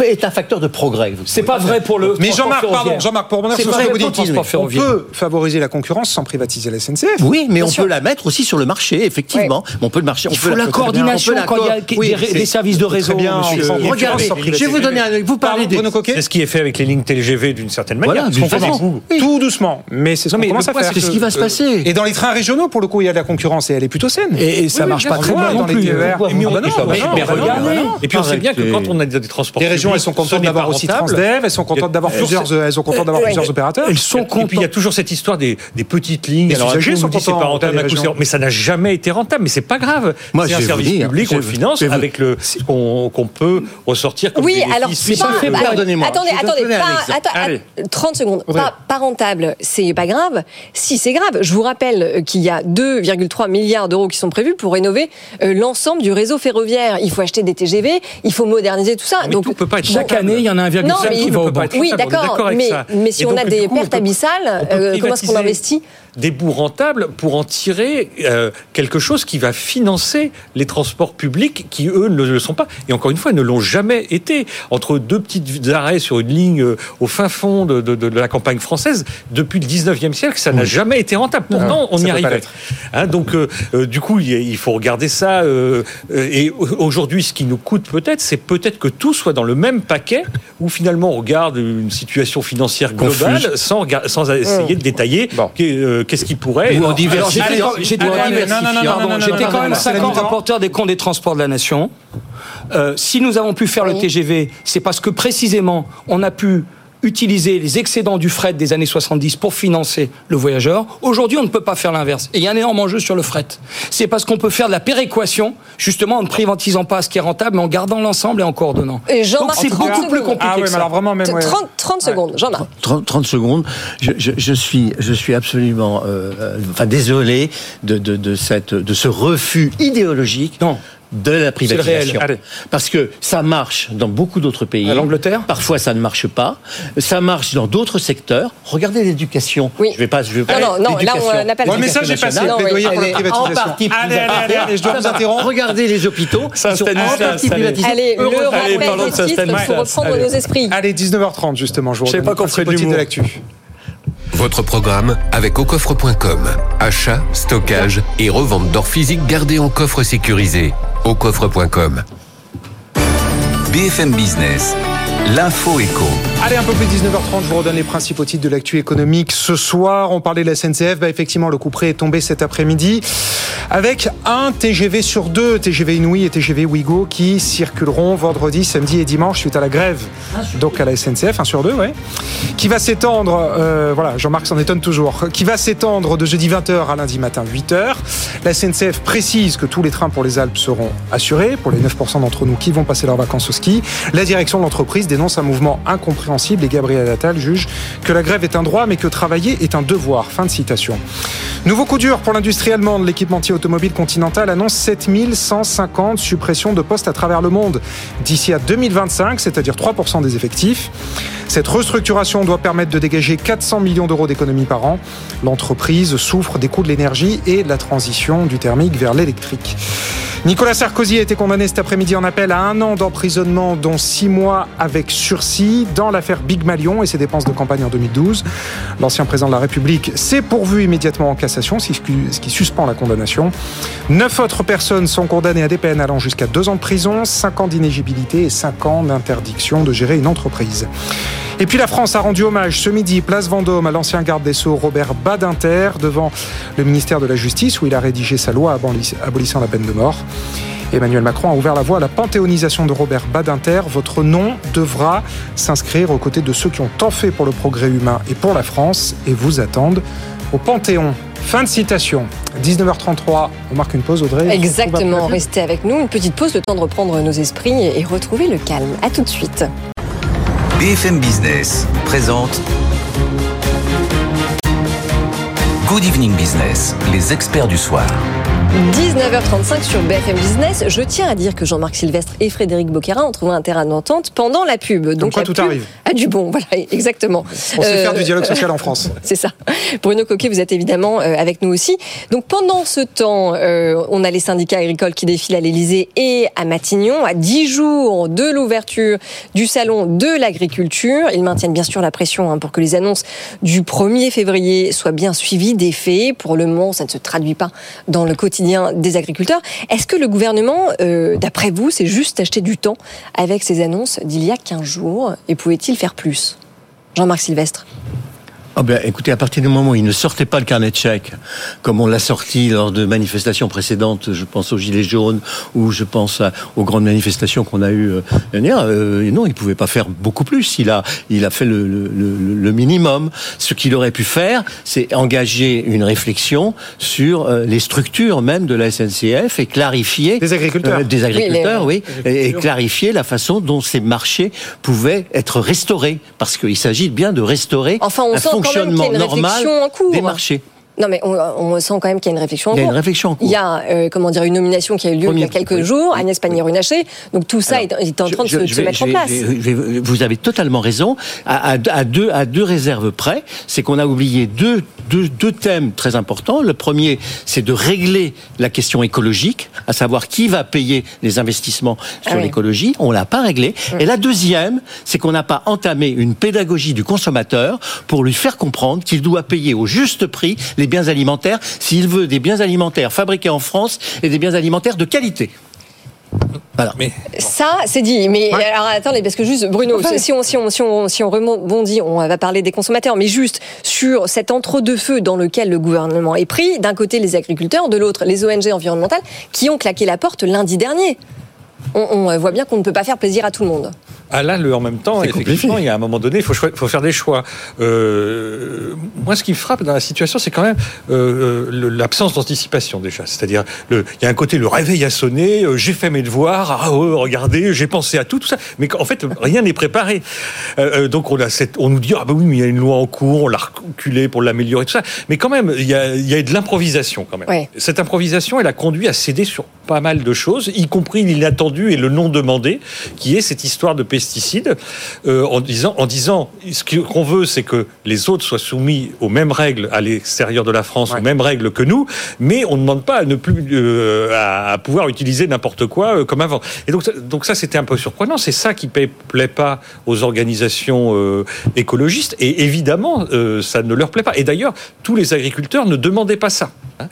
est un facteur de progrès. C'est pas vrai pour le. Mais Jean-Marc, pardon, Jean-Marc, pour revenir sur ce que vous dites, on peut favoriser la concurrence sans privatiser la SNCF. Oui, mais on peut la mettre aussi sur le marché, effectivement. On peut le marché. Il faut la coordination quand il y des services de réseau. Regardez, je vais vous donner un. Vous parlez des. C'est ce qui est fait avec les lignes TGV d'une certaine manière. Tout doucement. Mais c'est ce qu'on commence Qu'est-ce qui va se euh, passer. Et dans les trains régionaux, pour le coup, il y a de la concurrence et elle est plutôt saine. Et ça marche pas très bien dans les TER. Bah mais regardez. Et puis on sait bien que quand on a des transports. Les régions, euh, elles sont contentes d'avoir aussi Transdev, elles sont contentes d'avoir plusieurs, elles sont contentes d'avoir plusieurs opérateurs. Elles sont contentes. Et puis il y a toujours cette histoire des petites lignes. Les usagers sont contents. Mais ça n'a jamais été rentable. Mais c'est pas grave. C'est un service public, on le finance avec le qu'on peut ressortir. Oui, alors pardonnez-moi. Attendez, attendez, attends, Allez. 30 secondes. Pas, pas, rentable, c'est pas grave. Si c'est grave, je vous rappelle euh, qu'il y a 2,3 milliards d'euros qui sont prévus pour rénover euh, l'ensemble du réseau ferroviaire. Il faut acheter des TGV, il faut moderniser tout ça. Mais donc tout peut pas être chaque bon, année, il y en a 1,5 qui va au banc. Oui, d'accord, mais, mais, si on a des coup, pertes abyssales, euh, comment est-ce qu'on investit des bouts rentables pour en tirer euh, quelque chose qui va financer les transports publics qui, eux, ne le sont pas. Et encore une fois, ne l'ont jamais été. Entre deux petites arrêts sur une ligne euh, au fin fond de, la campagne française, depuis le 19e siècle, ça n'a jamais été rentable. Pourtant, ah, on y arrivait. Hein, donc, euh, euh, du coup, il faut regarder ça. Euh, et aujourd'hui, ce qui nous coûte peut-être, c'est peut-être que tout soit dans le même paquet, où finalement, on garde une situation financière globale sans, essayer ah. de détailler qu'est-ce qui pourrait. Ou en diversifiant. J'étais quand même 5 ans rapporteur des comptes des transports de la nation. Si nous avons pu faire le TGV, c'est parce que précisément on a pu utiliser les excédents du fret des années 70 pour financer le voyageur. Aujourd'hui, on ne peut pas faire l'inverse. Et il y a un énorme enjeu sur le fret. C'est parce qu'on peut faire de la péréquation, justement en ne privatisant pas ce qui est rentable, mais en gardant l'ensemble et en coordonnant. Et Donc Jean-Marc, c'est 30 beaucoup plus compliqué Ah ouais, mais ça. alors vraiment, même. ouais. 30, 30 secondes, Jean-Marc. 30, 30 secondes. Je, je- je suis, je suis absolument, euh, euh, enfin désolé de, de, de cette, de ce refus idéologique de la privatisation. Parce que ça marche dans beaucoup d'autres pays. À l'Angleterre Parfois, ça ne marche pas. Ça marche dans d'autres secteurs. Regardez l'éducation. Oui. Je vais pas. Je vais pas Non, non, non, là, on n'a pas le message est passé. Non, Plaidoyer oui. pour la Allez, privatisation. En partie Allez, allez, allez, allez, je dois vous interrompre. Regardez les hôpitaux. Ça, sont en partie allez. privatisés. Allez, le Allez, rappel des ça, titres, il faut Stanislas. reprendre nos esprits. Allez, 19h30 justement, je vous Je sais pas qu'on ferait de l'actu. Votre programme avec aucoffre.com. Achat, stockage et revente d'or physique gardé en coffre sécurisé. aucoffre.com. BFM Business, l'info éco. Allez, un peu plus de 19h30, je vous redonne les principaux titres de l'actu économique. Ce soir, on parlait de la SNCF. Bah, effectivement, le coup près est tombé cet après-midi avec un TGV sur deux, TGV Inouï et TGV Ouigo, qui circuleront vendredi, samedi et dimanche suite à la grève. Donc à la SNCF, un sur deux, ouais. Qui va s'étendre, euh, voilà, Jean-Marc s'en étonne toujours, qui va s'étendre de jeudi 20h à lundi matin 8h. La SNCF précise que tous les trains pour les Alpes seront assurés, pour les 9% d'entre nous qui vont passer leurs vacances au ski. La direction de l'entreprise dénonce un mouvement incompréhensible et Gabriel Attal juge que la grève est un droit mais que travailler est un devoir. Fin de citation. Nouveau coup dur pour l'industrie allemande. L'équipementier automobile continental annonce 7150 suppressions de postes à travers le monde d'ici à 2025, c'est-à-dire 3% des effectifs. Cette restructuration doit permettre de dégager 400 millions d'euros d'économies par an. L'entreprise souffre des coûts de l'énergie et de la transition du thermique vers l'électrique. Nicolas Sarkozy a été condamné cet après-midi en appel à un an d'emprisonnement, dont six mois avec sursis, dans l'affaire Big Malion et ses dépenses de campagne en 2012. L'ancien président de la République s'est pourvu immédiatement en cassation, ce qui suspend la condamnation. Neuf autres personnes sont condamnées à des peines allant jusqu'à deux ans de prison, cinq ans d'inégibilité et cinq ans d'interdiction de gérer une entreprise. Et puis la France a rendu hommage ce midi, place Vendôme, à l'ancien garde des Sceaux Robert Badinter, devant le ministère de la Justice, où il a rédigé sa loi aboli- abolissant la peine de mort. Emmanuel Macron a ouvert la voie à la panthéonisation de Robert Badinter. Votre nom devra s'inscrire aux côtés de ceux qui ont tant fait pour le progrès humain et pour la France et vous attendent au Panthéon. Fin de citation. 19h33, on marque une pause, Audrey. Exactement, restez avec nous. Une petite pause, le temps de reprendre nos esprits et retrouver le calme. À tout de suite. BFM Business présente Good Evening Business, les experts du soir. 19h35 sur BFM Business. Je tiens à dire que Jean-Marc Sylvestre et Frédéric Boquera ont trouvé un terrain d'entente pendant la pub. Donc quoi, la tout pub arrive. A du bon, voilà, exactement. On sait Euh, faire du dialogue social en France. C'est ça. Bruno Coquet, vous êtes évidemment euh, avec nous aussi. Donc pendant ce temps, euh, on a les syndicats agricoles qui défilent à l'Elysée et à Matignon, à 10 jours de l'ouverture du salon de l'agriculture. Ils maintiennent bien sûr la pression hein, pour que les annonces du 1er février soient bien suivies des faits. Pour le moment, ça ne se traduit pas dans le quotidien des agriculteurs. Est-ce que le gouvernement, euh, d'après vous, c'est juste acheter du temps avec ces annonces d'il y a 15 jours et pouvait-il faire plus? Jean-Marc Sylvestre. Ah ben, écoutez, à partir du moment où il ne sortait pas le carnet de chèques, comme on l'a sorti lors de manifestations précédentes, je pense aux Gilets jaunes ou je pense à- aux grandes manifestations qu'on a eues euh, l'année dernière, euh, non, il pouvait pas faire beaucoup plus. Il a, il a fait le, le- le- le minimum. Ce qu'il aurait pu faire, c'est engager une réflexion sur euh, les structures même de la SNCF et clarifier Des agriculteurs. euh, des agriculteurs, Oui, et, et clarifier la façon dont ces marchés pouvaient être restaurés, parce qu'il s'agit bien de restaurer Enfin, on un sent fonctionnement une normal en cours. des marchés. Non, mais on, on sent quand même qu'il y a une réflexion en Il y a cours. une réflexion en cours. Il y a, euh, comment dire, une nomination qui a eu lieu il y a quelques oui. jours, Agnès Pannier-Runacher. Donc tout ça est, est en train de, Je- se, je de se vais- mettre en place. vais- vous avez totalement raison. À, à- à deux, à deux réserves près, c'est qu'on a oublié deux, deux, deux thèmes très importants. Le premier, c'est de régler la question écologique, à savoir qui va payer les investissements sur Ah oui. l'écologie. On l'a pas réglé. Et la deuxième, c'est qu'on n'a pas entamé une pédagogie du consommateur pour lui faire comprendre qu'il doit payer au juste prix les biens alimentaires s'il veut des biens alimentaires fabriqués en France et des biens alimentaires de qualité. Voilà. Ça, c'est dit. Mais alors attendez, parce que juste, Bruno, Enfin, si on, si on, si on, si on rebondit, on va parler des consommateurs, mais juste sur cet entre-deux-feux dans lequel le gouvernement est pris, d'un côté les agriculteurs, de l'autre les ONG environnementales, qui ont claqué la porte lundi dernier. On, on voit bien qu'on ne peut pas faire plaisir à tout le monde. Ah là, le en même temps, effectivement, compliqué. il y a un moment donné, il faut, faire des choix. Euh, moi, ce qui me frappe dans la situation, c'est quand même euh, le- l'absence d'anticipation déjà. C'est-à-dire, il y a un côté, le réveil a sonné, euh, j'ai fait mes devoirs, ah ouais, regardez, j'ai pensé à tout, tout ça. Mais en fait, rien n'est préparé. Euh, euh, donc, on, a cette, on nous dit, ah bah oui, mais il y a une loi en cours, on l'a reculée pour l'améliorer, tout ça. Mais quand même, il y a, il y a de l'improvisation quand même. Ouais. Cette improvisation, elle a conduit à céder sur pas mal de choses, y compris l'inattendu et le non demandé, qui est cette histoire de pesticides, euh, en disant, en disant, ce qu'on veut, c'est que les autres soient soumis aux mêmes règles à l'extérieur de la France, aux mêmes règles que nous, mais on ne demande pas à ne plus euh, à, à pouvoir utiliser n'importe quoi euh, comme avant. Et donc, ça- donc ça, c'était un peu surprenant. C'est ça qui ne plaît pas aux organisations euh, écologistes, et évidemment, euh, ça ne leur plaît pas. Et d'ailleurs, tous les agriculteurs ne demandaient pas ça. hein.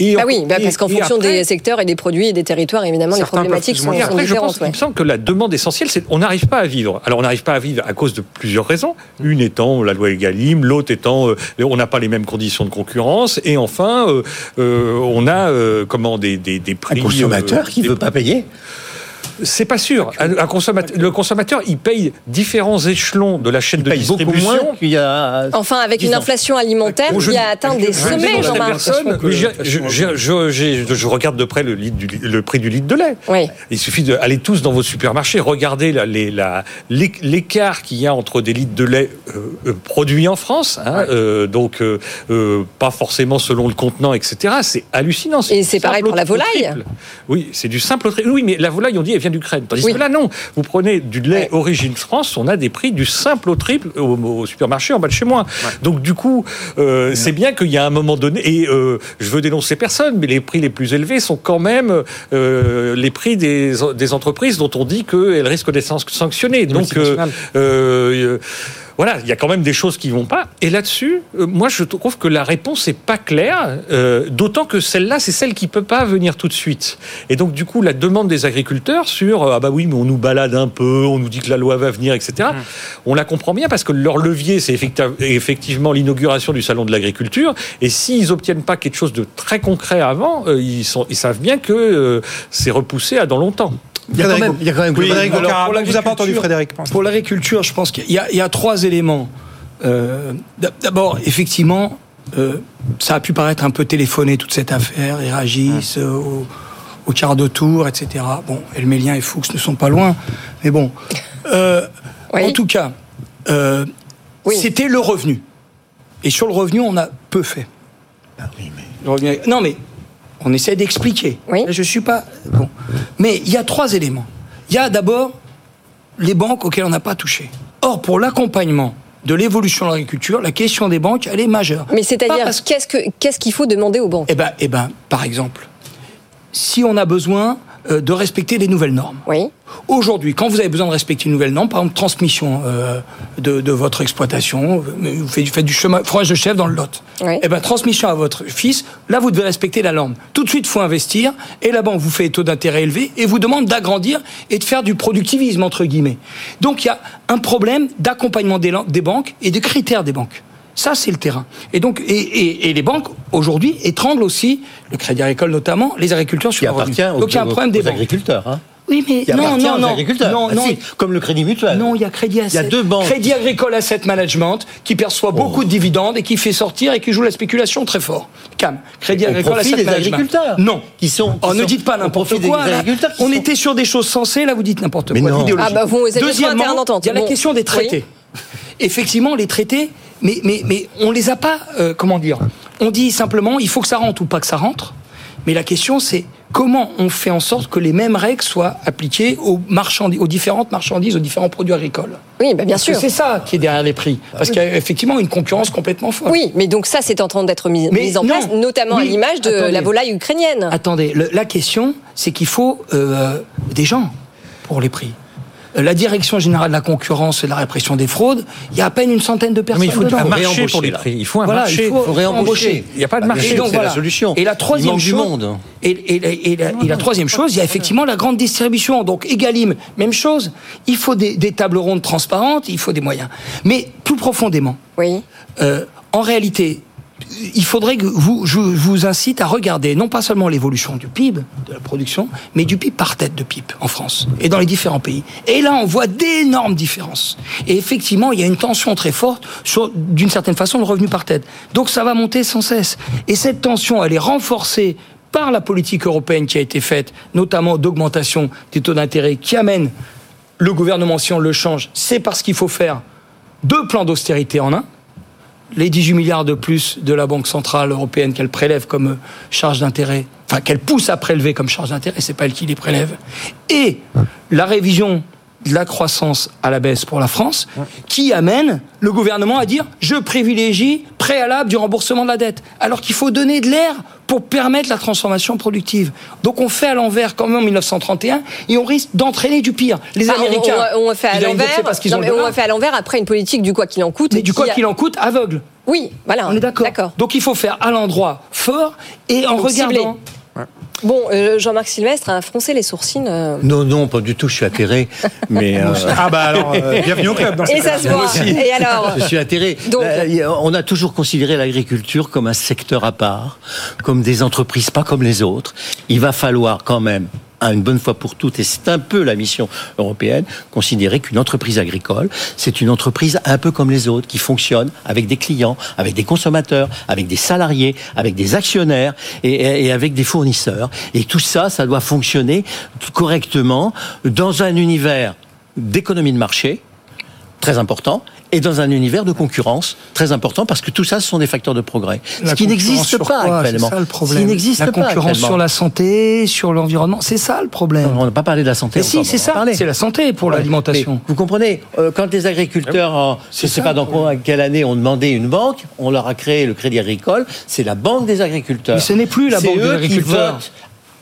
Et Bah oui, bah parce qu'en fonction après- des secteurs et des produits et des territoires, évidemment, les problématiques sont, sont après, je pense, différentes. il me semble que la demande essentielle, c'est on n'arrive pas à vivre. Alors, on n'arrive pas à vivre à cause de plusieurs raisons. Une étant la loi Egalim, l'autre étant euh, on n'a pas les mêmes conditions de concurrence, et enfin, euh, euh, on a comment des, des, des prix. Un consommateur qui ne veut pas payer C'est pas sûr. Un, un consommateur, le consommateur, il paye différents échelons de la chaîne de paye beaucoup distribution. moins qu'il y a. Enfin, avec une inflation alimentaire Bon, je- qui a atteint des sommets, je- Jean-Marc. je, je- je- je- j'ai- je regarde de près le, litre du- le prix du litre de lait. Oui. Il suffit d'aller tous dans vos supermarchés, la- la- l'éc- l'écart qu'il y a entre des litres de lait euh, euh, produits en France, hein, euh, donc euh, pas forcément selon le contenant, etc. C'est hallucinant. Et c'est pareil pour la volaille. triple. Oui, c'est du simple. Oui, mais la volaille, on dit, elle vient d'Ukraine. Tandis Oui. que là, non. Vous prenez du lait origine France, on a des prix du simple au triple au, au supermarché en bas de chez moi. Donc, du coup, euh, c'est bien qu'il y a un moment donné, et euh, je veux dénoncer personne, mais les prix les plus élevés sont quand même euh, les prix des, des entreprises dont on dit qu'elles risquent d'être san- sanctionnées. Donc, voilà, il y a quand même des choses qui vont pas. Et là-dessus, euh, moi, je trouve que la réponse n'est pas claire, euh, d'autant que celle-là, c'est celle qui peut pas venir tout de suite. Et donc, du coup, la demande des agriculteurs sur euh, ah bah oui, mais on nous balade un peu, on nous dit que la loi va venir, etc. On la comprend bien parce que leur levier, c'est effecti- effectivement l'inauguration du salon de l'agriculture. Et s'ils obtiennent pas quelque chose de très concret avant, ils, sont, ils savent bien que c'est repoussé à dans longtemps. Il y a quand même, il y a quand même Oui, globalement- Frédéric Bocard, pour vous a pas entendu, l'agriculture- Frédéric. pour l'agriculture, je pense qu'il y, a- il y a trois éléments. Euh, D'abord, effectivement, euh, ça a pu paraître un peu téléphoné toute cette affaire. Ils réagissent euh, au, au quart de tour, etc. Bon, Elmélien et Fuchs ne sont pas loin, mais bon. Euh, En tout cas, euh, c'était le revenu. Et sur le revenu, on a peu fait. Le revenu- Non, mais on essaie d'expliquer. Là, Je suis pas bon, mais il y a trois éléments. Il y a d'abord les banques auxquelles on n'a pas touché. Or, pour l'accompagnement de l'évolution de l'agriculture, la question des banques, elle est majeure. Mais c'est-à-dire, parce- qu'est-ce que- qu'est-ce qu'il faut demander aux banques? Eh ben, eh ben, par exemple, si on a besoin euh, de respecter les nouvelles normes. Aujourd'hui, quand vous avez besoin de respecter une nouvelle norme, par exemple transmission euh, de, de votre exploitation, vous faites, vous faites du chemin, fromage de chèvre dans le Lot. Eh ben, transmission à votre fils, là vous devez respecter la norme. Tout de suite, il faut investir, et la banque vous fait des taux d'intérêt élevés et vous demande d'agrandir et de faire du productivisme entre guillemets. Donc il y a un problème d'accompagnement des banques et de critères des banques. Ça, c'est le terrain. Et donc, et, et- et les banques aujourd'hui étranglent aussi le Crédit Agricole notamment les agriculteurs sur Qui appartient aux- Donc il y a un aux- problème des aux banques. agriculteurs, hein. Oui, mais non, non, non, agriculteurs. non, Ah, non. si, comme le Crédit Mutuel. Non, il y a Crédit Asset. Il y a deux banques. Crédit Agricole Asset Management qui perçoit beaucoup de dividendes et qui fait sortir et qui joue la spéculation très fort. Cam. Crédit Agricole Asset des Management. agriculteurs. Non. Qui sont, qui Oh, ne sont dites pas n'importe des quoi. agriculteurs qui On sont- était sur des choses sensées, là vous dites n'importe Mais quoi. non. Ah bah, vous un Deuxièmement, terrain d'entente. il y a la question des traités. Effectivement, les traités, mais, mais, mais on les a pas, euh, comment dire On dit simplement, il faut que ça rentre ou pas que ça rentre. Mais la question, c'est comment on fait en sorte que les mêmes règles soient appliquées aux, marchandises, aux différentes marchandises, aux différents produits agricoles. Oui, bah, bien Parce sûr. C'est ça qui est derrière les prix. Parce qu'il y a effectivement une concurrence complètement folle. Oui, mais donc ça, c'est en train d'être mis, en non. place, notamment à l'image de attendez. la volaille ukrainienne. Attendez, le- la question, c'est qu'il faut euh, des gens pour les prix. Euh, La direction générale de la concurrence et de la répression des fraudes, il y a à peine une centaine de personnes. Mais il faut dedans. un marché pour les prix. Il faut un Voilà, marché. il faut, Faut réembaucher. Il y a pas de Bah, marché, c'est la solution. Et la Il troisième manque du chose, monde. Et, et la- et la, et la troisième chose, il y a effectivement la grande distribution. Donc Egalim, même chose. Il faut des, des tables rondes transparentes, il faut des moyens. Mais plus profondément, oui. euh, en réalité, il faudrait que vous, je vous incite à regarder non pas seulement l'évolution du PIB, de la production, mais du PIB par tête de PIB en France et dans les différents pays. Et là, on voit d'énormes différences. Et effectivement, il y a une tension très forte sur, d'une certaine façon, le revenu par tête. Donc ça va monter sans cesse. Et cette tension, elle est renforcée par la politique européenne qui a été faite, notamment d'augmentation des taux d'intérêt qui amène le gouvernement, si on le change, c'est parce qu'il faut faire deux plans d'austérité en un les 18 milliards de plus de la Banque Centrale Européenne qu'elle prélève comme euh, charge d'intérêt, enfin qu'elle pousse à prélever comme charge d'intérêt, c'est pas elle qui les prélève, et la révision de la croissance à la baisse pour la France, qui amène le gouvernement à dire je privilégie préalable du remboursement de la dette, alors qu'il faut donner de l'air pour permettre la transformation productive. Donc on fait à l'envers comme en 1931 et on risque d'entraîner du pire. Les Bah, on- Américains, on, on fait à l'envers. on fait à l'envers après une politique du quoi qu'il en coûte. Mais du quoi a- qu'il en coûte, aveugle. Oui, voilà. On est d'accord. Donc il faut faire à l'endroit fort et en Donc, regardant. ciblé. Bon, euh, Jean-Marc Sylvestre a froncé les sourcils. euh. Non, non, pas du tout, je suis atterré. Mais, euh, Ah bah alors, euh, bienvenue au club dans ce Et ça se voit. Et alors Je suis atterré. Donc- Bah, on a toujours considéré l'agriculture comme un secteur à part, comme des entreprises pas comme les autres. Il va falloir quand même une bonne fois pour toutes, et c'est un peu la mission européenne, considérer qu'une entreprise agricole, c'est une entreprise un peu comme les autres, qui fonctionne avec des clients, avec des consommateurs, avec des salariés, avec des actionnaires et- et avec des fournisseurs. Et tout ça, ça doit fonctionner correctement dans un univers d'économie de marché, très important, et dans un univers de concurrence très important parce que tout ça, ce sont des facteurs de progrès. La ce qui concurrence n'existe sur pas quoi? Actuellement. C'est ça le Ce problème. qui n'existe la concurrence sur la santé, sur l'environnement, c'est ça le problème. On n'a pas parlé de la santé. Mais si, c'est ça. C'est la santé pour Ouais. l'alimentation. Vous comprenez, euh, quand les agriculteurs, en- je ne sais pas dans quoi- quelle année, ont demandé une banque, on leur a créé le Crédit Agricole, c'est la banque des agriculteurs. Mais ce n'est plus la banque des eux qui agriculteurs. votent.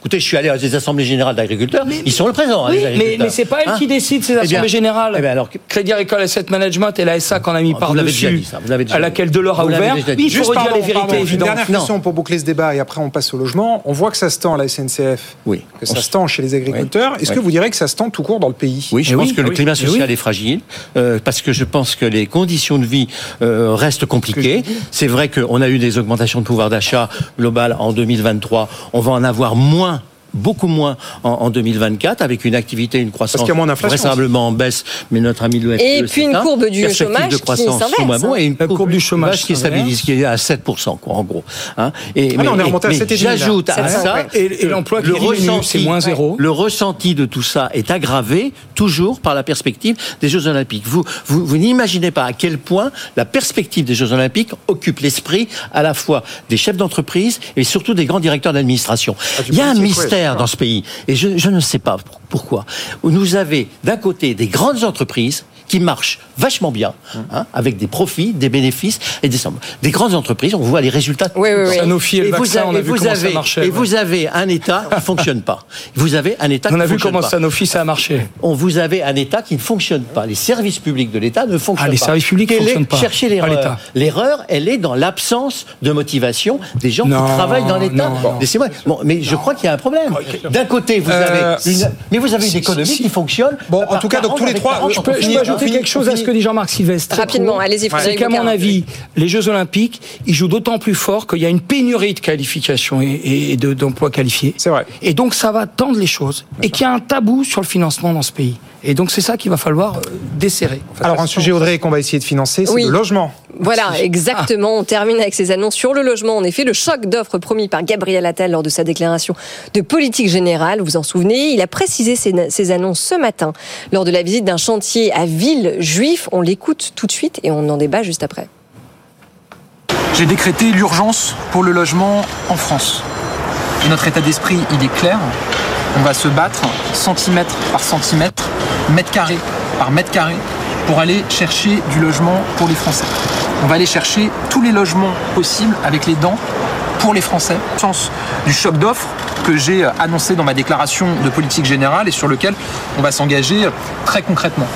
Écoutez, je suis allé à des assemblées générales d'agriculteurs, ils sont le présent, hein, les mais, mais c'est pas elle Hein qui décide ces Eh assemblées bien- générales. eh bien alors, Crédit Agricole Asset Management et la SA qu'on a mis Vous l'avez déjà par-dessus, dit, ça, vous l'avez déjà à laquelle Delors a ouvert. Oui, il faut redire les vérités évidentes. dernière question pour boucler ce débat et après on passe au logement. On voit que ça se tend à la SNCF, Oui. que ça se tend chez les agriculteurs. Est-ce que vous direz que ça se tend tout court dans le pays? Oui, je Eh pense oui, que le climat social oui. est fragile, euh, parce que je pense que les conditions de vie euh, restent compliquées. C'est vrai qu'on a eu des augmentations de pouvoir d'achat global en 2023. On va en avoir moins beaucoup moins en, en 2024 avec une activité une croissance qu'il y a moins d'inflation vraisemblablement en baisse mais notre ami de l'OFCE Et puis une un. courbe du chômage de qui croissance moins hein. et une courbe du chômage qui est stabilise qui est à 7% quoi en gros hein. et Ah non, on est remonté à mais 7,5, là. j'ajoute à 7,5, ça ouais. Et, et l'emploi qui le ressenti, c'est moins zéro. le ressenti de tout ça est aggravé toujours par la perspective des Jeux Olympiques. Vous, vous, vous n'imaginez pas à quel point la perspective des Jeux Olympiques occupe l'esprit à la fois des chefs d'entreprise et surtout des grands directeurs d'administration. Ah, Il y a un mystère dans ce pays et je, je ne sais pas pour- pourquoi. Vous avez d'un côté des grandes entreprises qui marchent vachement bien, hein, avec des profits, des bénéfices et des sommes. Des grandes entreprises, on voit les résultats. Oui, oui, oui. Sanofi et le vous vaccin, avez- on a vu comment ça avez- marchait. Et ouais. vous avez un État qui fonctionne pas. Vous avez un État On qui a vu comment pas. Sanofi ça a marché. On vous avez un État qui ne fonctionne pas. Les services publics de l'État ne fonctionnent Ah, les pas. services publics est- fonctionnent pas. Cherchez Pas l'erreur. l'État. L'erreur, elle est dans l'absence de motivation des gens Non, qui travaillent dans l'État. Laissez-moi. Bon, mais je crois qu'il y a un problème. D'un côté, vous Euh, avez une, mais vous avez une économie qui fonctionne. Bon, en tout cas, donc 40 tous les trois, 40, je peux, je ajouter quelque chose à ce que dit Jean-Marc Sylvestre. Rapidement, allez-y, C'est qu'à mon avis, les Jeux Olympiques, ils jouent d'autant plus fort qu'il y a une pénurie de qualifications et, et de- d'emplois qualifiés. C'est vrai. Et donc ça va tendre les choses. Et qu'il y a un tabou sur le financement dans ce pays. Et donc c'est ça qu'il va falloir euh, desserrer. Alors un sujet Audrey qu'on va essayer de financer, c'est Oui. le logement. Voilà, exactement. On termine avec ces annonces sur le logement. En effet, le choc d'offres promis par Gabriel Attal lors de sa déclaration de politique générale, vous vous en souvenez, il a précisé ces, ces annonces ce matin lors de la visite d'un chantier à Villejuif. On l'écoute tout de suite et on en débat juste après. J'ai décrété l'urgence pour le logement en France. Et notre état d'esprit, il est clair. On va se battre centimètre par centimètre, mètre carré par mètre carré, pour aller chercher du logement pour les Français. On va aller chercher tous les logements possibles avec les dents pour les Français. Sens du choc d'offres que j'ai annoncé dans ma déclaration de politique générale et sur lequel on va s'engager très concrètement.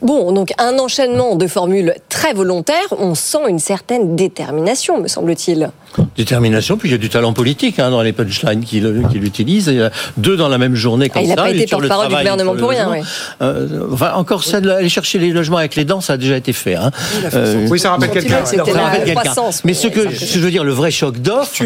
Bon, donc un enchaînement de formules très volontaires. On sent une certaine détermination, me semble-t-il. Détermination, puis il y a du talent politique hein, dans les punchlines qu'il qu'il utilise. Il y a deux dans la même journée comme Ah, il n'a ça. pas une été porte-parole du gouvernement pour rien. oui. Euh, enfin, encore ça, aller chercher les logements avec les dents, ça a déjà été fait. Hein. Euh, Oui, ça rappelle quelqu'un. Mais ce que, je veux dire, le vrai choc d'offre,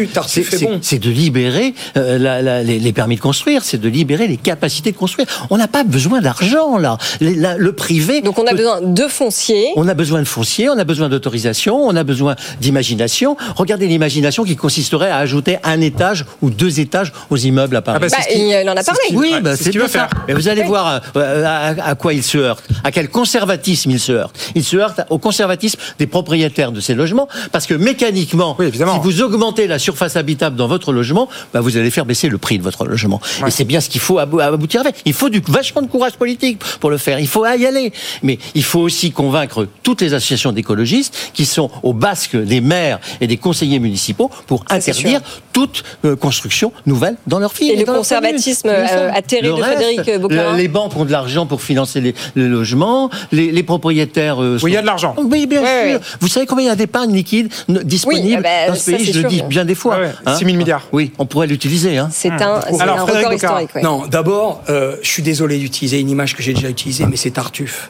c'est de libérer euh, la- la- les, les permis de construire, c'est de libérer les capacités de construire. On n'a pas besoin d'argent là. Les- la- le privé. Donc on a besoin de foncier. On a besoin de foncier, on a besoin d'autorisation, on a besoin d'imagination. Regardez l'imagination qui consisterait à ajouter un étage ou deux étages aux immeubles à Paris. bah, Bah, qu'il- il en a parlé. Oui, Ouais, bah, c'est ce c'est qu'il bien veut ça. faire. Mais vous allez Oui. voir euh, à, à quoi il se heurte, à quel conservatisme il se heurte. Il se heurte au conservatisme des propriétaires de ces logements, parce que mécaniquement, si vous augmentez la surface habitable dans votre logement, bah, vous allez faire baisser le prix de votre logement. Et c'est bien ce qu'il faut abou- aboutir avec. Il faut du vachement de courage politique pour le faire. Il faut y aller. Mais il faut aussi convaincre toutes les associations d'écologistes qui sont au basque des maires et des conseillers municipaux pour interdire toute euh, construction nouvelle dans leur ville. Et le dans leur conservatisme, euh, atterré Le de reste, Frédéric Boquerin. le- Les banques ont de l'argent pour financer les, les logements, les, les propriétaires. euh, Oui, il y a sont- de l'argent. Oui, bien Ouais, sûr. ouais. Vous savez combien il y a d'épargne liquide disponible ah bah, dans ce ça, pays? Je le sûr. dis bien des fois. Ouais, ouais. Hein 6 000 milliards. Oui, on pourrait l'utiliser. Hein. C'est un, c'est Alors, un Frédéric record Bocard. historique. ouais. Non, d'abord, euh, je suis désolé d'utiliser une image que j'ai déjà utilisée, mais c'est Tartuffe.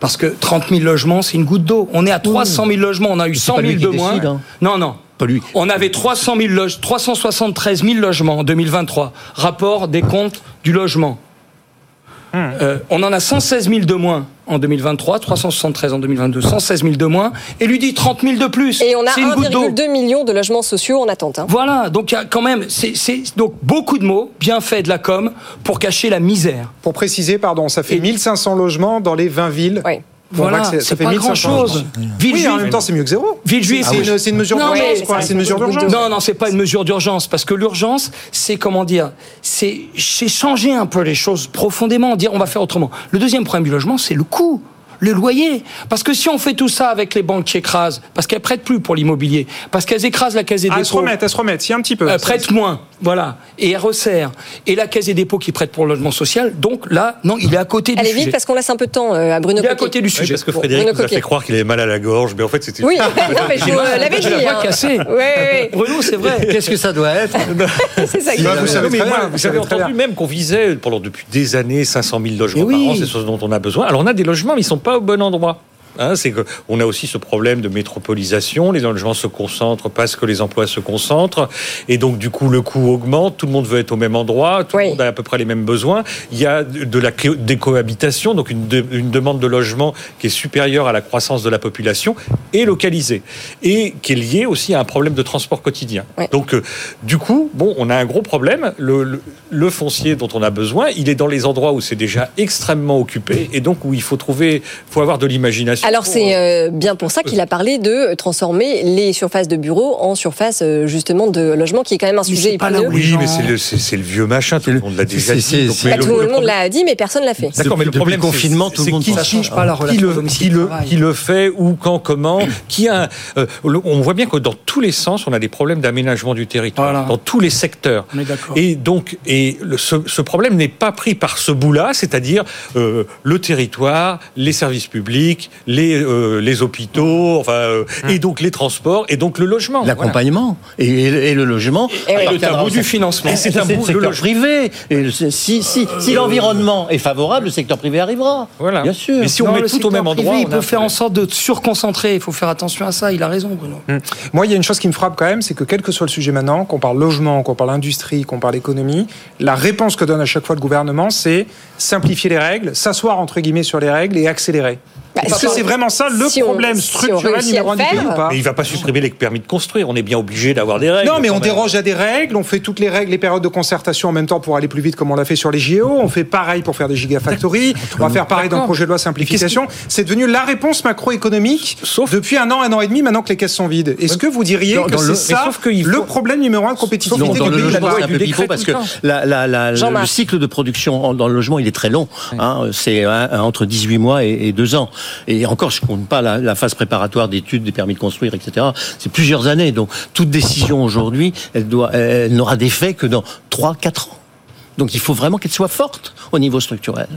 Parce que 30 000 logements, c'est une goutte d'eau. On est à 300 000 logements, on a eu c'est 100 pas 000 lui de moins. décide, hein. Non, non. Lui. On avait 300 000 loge- 373 000 logements en 2023. Rapport des comptes du logement. Euh, on en a 116 000 de moins en 2023, 373 en 2022, 116 000 de moins, et lui dit 30 000 de plus. Et on a C'est une goutte d'eau. 1,2 million de logements sociaux en attente. hein. Voilà, donc il y a quand même, c'est donc beaucoup de mots bien faits de la com pour cacher la misère. Pour préciser, pardon, ça fait 1500 logements dans les 20 villes. Voilà, c'est- ça c'est fait pas 1500 grand-chose. logements. Ville oui, en même temps, c'est mieux que zéro. Ville juive, C'est une, c'est une mesure Non, d'urgence. C'est une mesure d'urgence. Non, non, c'est pas une mesure d'urgence, parce que l'urgence, c'est comment dire, c'est c'est changer un peu les choses profondément, dire on va faire autrement. Le deuxième problème du logement, c'est le coût. Le loyer. Parce que si on fait tout ça avec les banques qui écrasent, parce qu'elles prêtent plus pour l'immobilier, parce qu'elles écrasent la caisse des Ah, elles se dépôts. remettent, elles se remettent. Si, un petit peu. Euh, prête moins, voilà, et elle resserre. Et la Caisse des dépôts qui prête pour le logement social, donc là, non, il est à côté du Allez sujet. vite parce qu'on laisse un peu de temps euh, à Bruno Il est à côté du Oui, sujet. parce que Frédéric nous a fait croire qu'il avait mal à la gorge, mais en fait c'était. Oui, non, mais je vous euh, l'avais dit. l'ai pas hein. cassé. Ouais, ouais, Bruno, c'est vrai. Qu'est-ce que ça doit être c'est ça. qui- Bah, vous savez J'avais entendu même qu'on visait pendant depuis des années 500 000 logements oui. par an, c'est ce dont on a besoin. Alors on a des logements, mais ils sont pas au bon endroit. Hein, c'est que on a aussi ce problème de métropolisation. Les logements se concentrent parce que les emplois se concentrent, et donc du coup le coût augmente. Tout le monde veut être au même endroit. Tout le monde a à peu près les mêmes besoins. Il y a de la co- décohabitation, donc une, de- une demande de logement qui est supérieure à la croissance de la population et localisée, et qui est liée aussi à un problème de transport quotidien. Donc euh, du coup, bon, on a un gros problème. Le, le- le foncier dont on a besoin, il est dans les endroits où c'est déjà extrêmement occupé, et donc où il faut trouver, faut avoir de l'imagination. Alors c'est euh, euh, bien pour ça qu'il a parlé de transformer les surfaces de bureaux en surfaces euh, justement de logement, qui est quand même un sujet épineux. Oui, mais c'est le, vieux machin, tout le monde l'a déjà dit. donc, mais le- tout le, monde l'a dit, mais personne l'a fait. D'accord, mais le problème, confinement, tout le c'est monde qui, Ça change pas la relation le, domicile qui, le, travail. qui le fait, où, quand, comment, qui a. euh, on voit bien que dans tous les sens, on a des problèmes d'aménagement du territoire, Voilà. dans tous les secteurs. Et donc, et le- ce, ce problème n'est pas pris par ce bout-là, c'est-à-dire euh, le territoire, les services publics, les, euh, les hôpitaux, enfin, euh, et donc les transports, et donc le logement. Voilà. L'accompagnement et, et- et le logement. Et oui. Le tabou du financement. Et c'est un bout- bout le secteur logement. privé. Et le- si si, si l'environnement est favorable, le secteur privé arrivera. Voilà. Bien sûr. Mais si on Non, met tout au même privé, endroit, il peut un faire en sorte de surconcentrer. Il faut faire attention à ça. Il a raison, Bruno. Hum. Moi, il y a une chose qui me frappe quand même, c'est que quel que soit le sujet maintenant, qu'on parle logement, qu'on parle industrie, qu'on parle économie, la réponse que donne à chaque fois le gouvernement, c'est simplifier les règles, s'asseoir entre guillemets sur les règles et accélérer. Bah, Est-ce si que on- c'est vraiment ça le si problème on structurel numéro un du pays ou pas Mais il va pas supprimer les permis de construire. On est bien obligé d'avoir des règles. Non, mais on même. déroge à des règles, on fait toutes les règles, les périodes de concertation en même temps pour aller plus vite comme on l'a fait sur les JO, on fait pareil pour faire des gigafactories, on va faire pareil dans le projet de loi simplification. C'est devenu la réponse macroéconomique depuis un an, un an et demi maintenant que les caisses sont vides. Est-ce que vous diriez Dans- que c'est ça sauf le problème numéro un de compétitivité Non, dans le logement, c'est un peu pivot parce que le cycle de production dans le logement, il est très long. hein, c'est hein, entre 18 mois et, et 2 ans. Et encore, je compte pas la, la phase préparatoire d'études, des permis de construire, etc. C'est plusieurs années. Donc, toute décision aujourd'hui, elle, doit, elle n'aura d'effet que dans 3-4 ans. Donc il faut vraiment qu'elle soit forte au niveau structurel.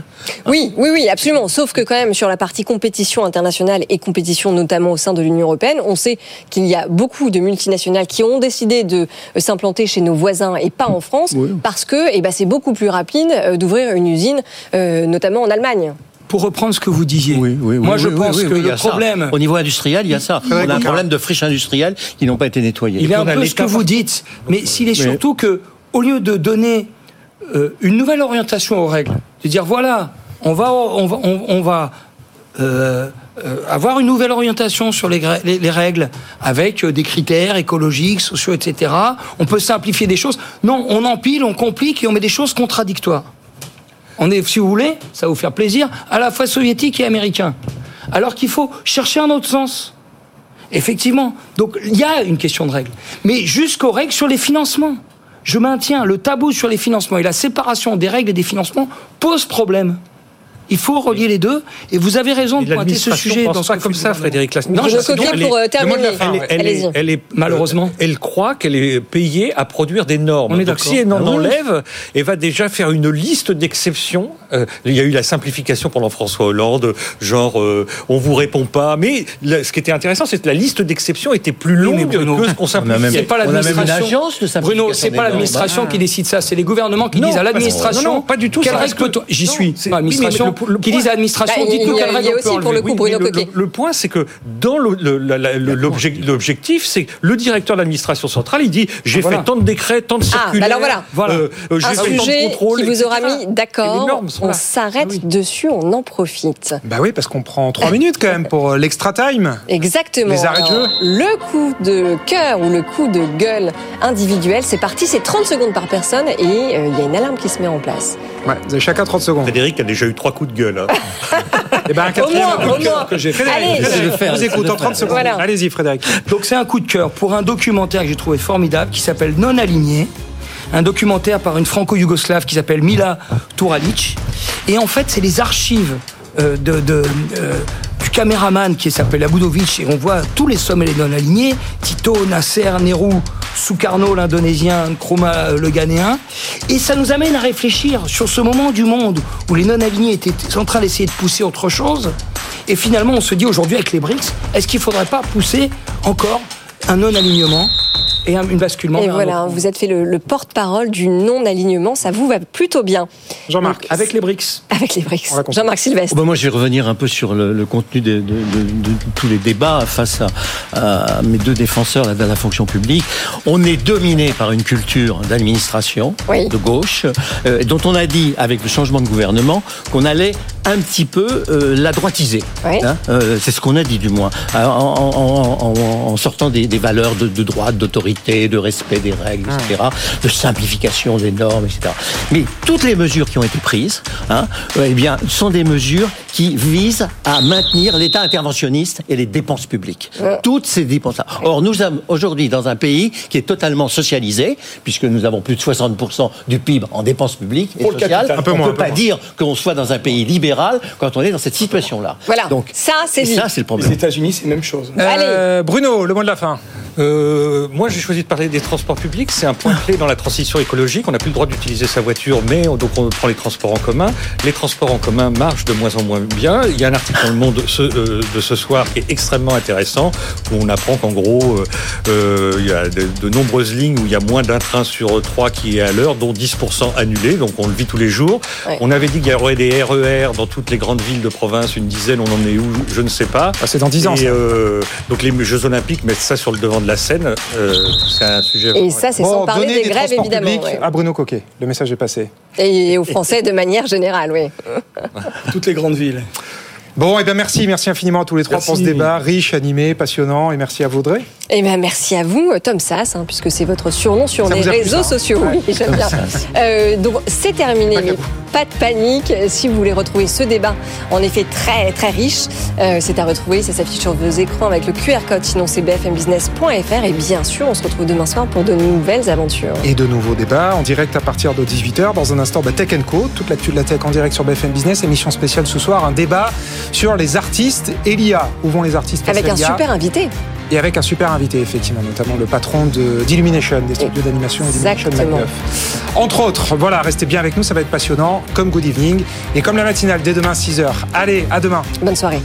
Oui, oui, oui, absolument. Sauf que quand même sur la partie compétition internationale et compétition notamment au sein de l'Union européenne, on sait qu'il y a beaucoup de multinationales qui ont décidé de euh, s'implanter chez nos voisins et pas en France parce que eh ben, c'est beaucoup plus rapide euh, d'ouvrir une usine, euh, notamment en Allemagne. Pour reprendre ce que vous disiez, Oui, moi je oui, pense oui, que oui, il y le a ça. problème, Au niveau industriel, il y a ça. On a un problème de friches industrielles qui n'ont pas été nettoyées. il est un peu ce que vous dites, mais s'il est surtout que, au lieu de donner euh, une nouvelle orientation aux règles, de dire voilà, on va, on va, on, on va euh, euh, avoir une nouvelle orientation sur les, les- les règles avec euh, des critères écologiques, sociaux, etc. On peut simplifier des choses. Non, on empile, on complique et on met des choses contradictoires. On est, si vous voulez, ça va vous faire plaisir, à la fois soviétique et américain. Alors qu'il faut chercher un autre sens. Effectivement. Donc il y a une question de règles. Mais jusqu'aux règles sur les financements. Je maintiens le tabou sur les financements et la séparation des règles et des financements pose problème. Il faut relier les deux, et vous avez raison de pointer ce sujet pense dans ce pas comme ça, Frédéric Non, Je pour euh, terminer. Elle est, elle est- Allez-y. elle est- Malheureusement. elle croit qu'elle est payée à produire des normes. On est Donc d'accord. si elle en Ah oui. enlève, elle va déjà faire une liste d'exceptions. Euh, il y a eu la simplification pendant François Hollande, genre euh, on vous répond pas. Mais là, ce qui était intéressant, c'est que la liste d'exceptions était plus longue Bruno, que ce qu'on simplifie. C'est pas on a même une l'administration. Bruno, c'est pas l'administration qui décide ça, c'est les gouvernements qui disent à l'administration. non, pas du tout, Quelle règle J'y suis. L'administration le- qui point- disent à l'administration, Bah, dites-nous il y a quelle règle on peut aussi pour le Oui, le, Coquet. le- le point, c'est que dans l'objectif, c'est que le directeur de l'administration centrale, il dit j'ai Voilà. fait tant de décrets, tant de Ah, circulaires. bah alors voilà. Voilà. euh, euh, j'ai Un fait tant de sujet contrôles, qui vous aura mis d'accord. On s'arrête dessus, on en profite. Bah oui, parce qu'on prend trois minutes quand même pour euh, l'extra time. Exactement. Les arrêts de jeu. Le coup de cœur ou le coup de gueule individuel, c'est parti, c'est 30 secondes par personne et euh, il y a une alarme qui se met en place. Ouais, vous avez chacun 30 secondes. Frédéric a déjà eu trois coups de gueule. hein. Et ben un quatrième moins, coup de au cœur moins. que j'ai fait. Allez. Frédéric, Je vais faire, vous écoute en 30 faire. secondes. Voilà. Allez-y, Frédéric. Donc c'est un coup de cœur pour un documentaire que j'ai trouvé formidable qui s'appelle Non aligné. Un documentaire par une franco-yougoslave qui s'appelle Mila Turalic. Et en fait, c'est les archives euh, de, de, euh, du caméraman qui s'appelle Abudovic. Et on voit tous les sommets les non-alignés. Tito, Nasser, Nehru, Sukarno, l'Indonésien, Nkrumah, le Ghanéen. Et ça nous amène à réfléchir sur ce moment du monde où les non-alignés étaient en train d'essayer de pousser autre chose. Et finalement, on se dit aujourd'hui avec les BRICS, est-ce qu'il ne faudrait pas pousser encore un non-alignement? Et un une basculement Et un voilà, vous êtes fait le, le porte-parole du non-alignement, ça vous va plutôt bien. Jean-Marc. Avec les BRICS. Avec les BRICS. Jean-Marc Sylvestre. Oh bah moi, je vais revenir un peu sur le, le contenu de, de- de- de tous les débats face à, à mes deux défenseurs de la fonction publique. On est dominé par une culture d'administration Oui. de gauche, euh, dont on a dit, avec le changement de gouvernement, qu'on allait un petit peu euh, la droitiser. Oui. Hein, euh, C'est ce qu'on a dit, du moins, en, en- en- en- en sortant des, des valeurs de, de droite, d'autorité, de respect des règles, etc., de simplification des normes, etc. Mais toutes les mesures qui ont été prises, hein, euh, eh bien, sont des mesures qui visent à maintenir l'État interventionniste et les dépenses publiques. Toutes ces dépenses-là. Or, nous sommes aujourd'hui dans un pays qui est totalement socialisé, puisque nous avons plus de 60% du PIB en dépenses publiques et Pour le sociales. capital. Un peu on ne un peut peu pas moins. dire qu'on soit dans un pays libéral quand on est dans cette situation-là. Voilà, Donc, ça c'est et dit. ça, c'est le Les problème. États-Unis, c'est la même chose. Euh, Bruno, le mot de la fin. Euh, moi, j'ai choisi de parler des transports publics. C'est un point clé dans la transition écologique. On n'a plus le droit d'utiliser sa voiture, mais on- donc on prend les transports en commun. Les transports en commun marchent de moins en moins bien. Il y a un article dans le Monde ce- euh, de ce soir qui est extrêmement intéressant, où on apprend qu'en gros, euh, euh, il y a de, de nombreuses lignes où il y a moins d'un train sur trois qui est à l'heure, dont 10% annulés. Donc on le vit tous les jours. Ouais. On avait dit qu'il y aurait des RER dans toutes les grandes villes de province, une dizaine. On en est où? Je ne sais pas. Ah, c'est dans 10 ans, Et, euh, donc les Jeux Olympiques mettent ça sur le devant de la scène. Euh, c'est un sujet. Et ça, c'est sans parler des grèves, évidemment. ouais. à Bruno Coquet. Le message est passé. Et aux Français de manière générale, oui. Toutes les grandes villes. Bon, et bien merci, merci infiniment à tous les trois Merci. pour ce débat riche, animé, passionnant, et merci à vous, Audrey. Eh ben, merci à vous, Tom Sass, hein, puisque c'est votre surnom sur Ça les réseaux ça, hein sociaux. Oui, j'aime bien. Euh, donc, c'est terminé, mais pas de panique. Si vous voulez retrouver ce débat, en effet très très riche, euh, c'est à retrouver. Ça s'affiche sur vos écrans avec le QR code. Sinon, c'est bfmbusiness.fr. Et bien sûr, on se retrouve demain soir pour de nouvelles aventures. Et de nouveaux débats en direct à partir de 18h. Dans un instant, bah, Tech Co, toute l'actu de la tech en direct sur BFM Business. Émission spéciale ce soir, un débat sur les artistes et l'IA. Où vont les artistes Avec un super invité. Et avec un super invité, effectivement, notamment le patron de- d'Illumination, des studios d'animation et d'Illumination Exactement. Mac 9. Entre autres, voilà, restez bien avec nous, ça va être passionnant, comme Good Evening, et comme la matinale dès demain 6h. Allez, à demain. Bonne soirée.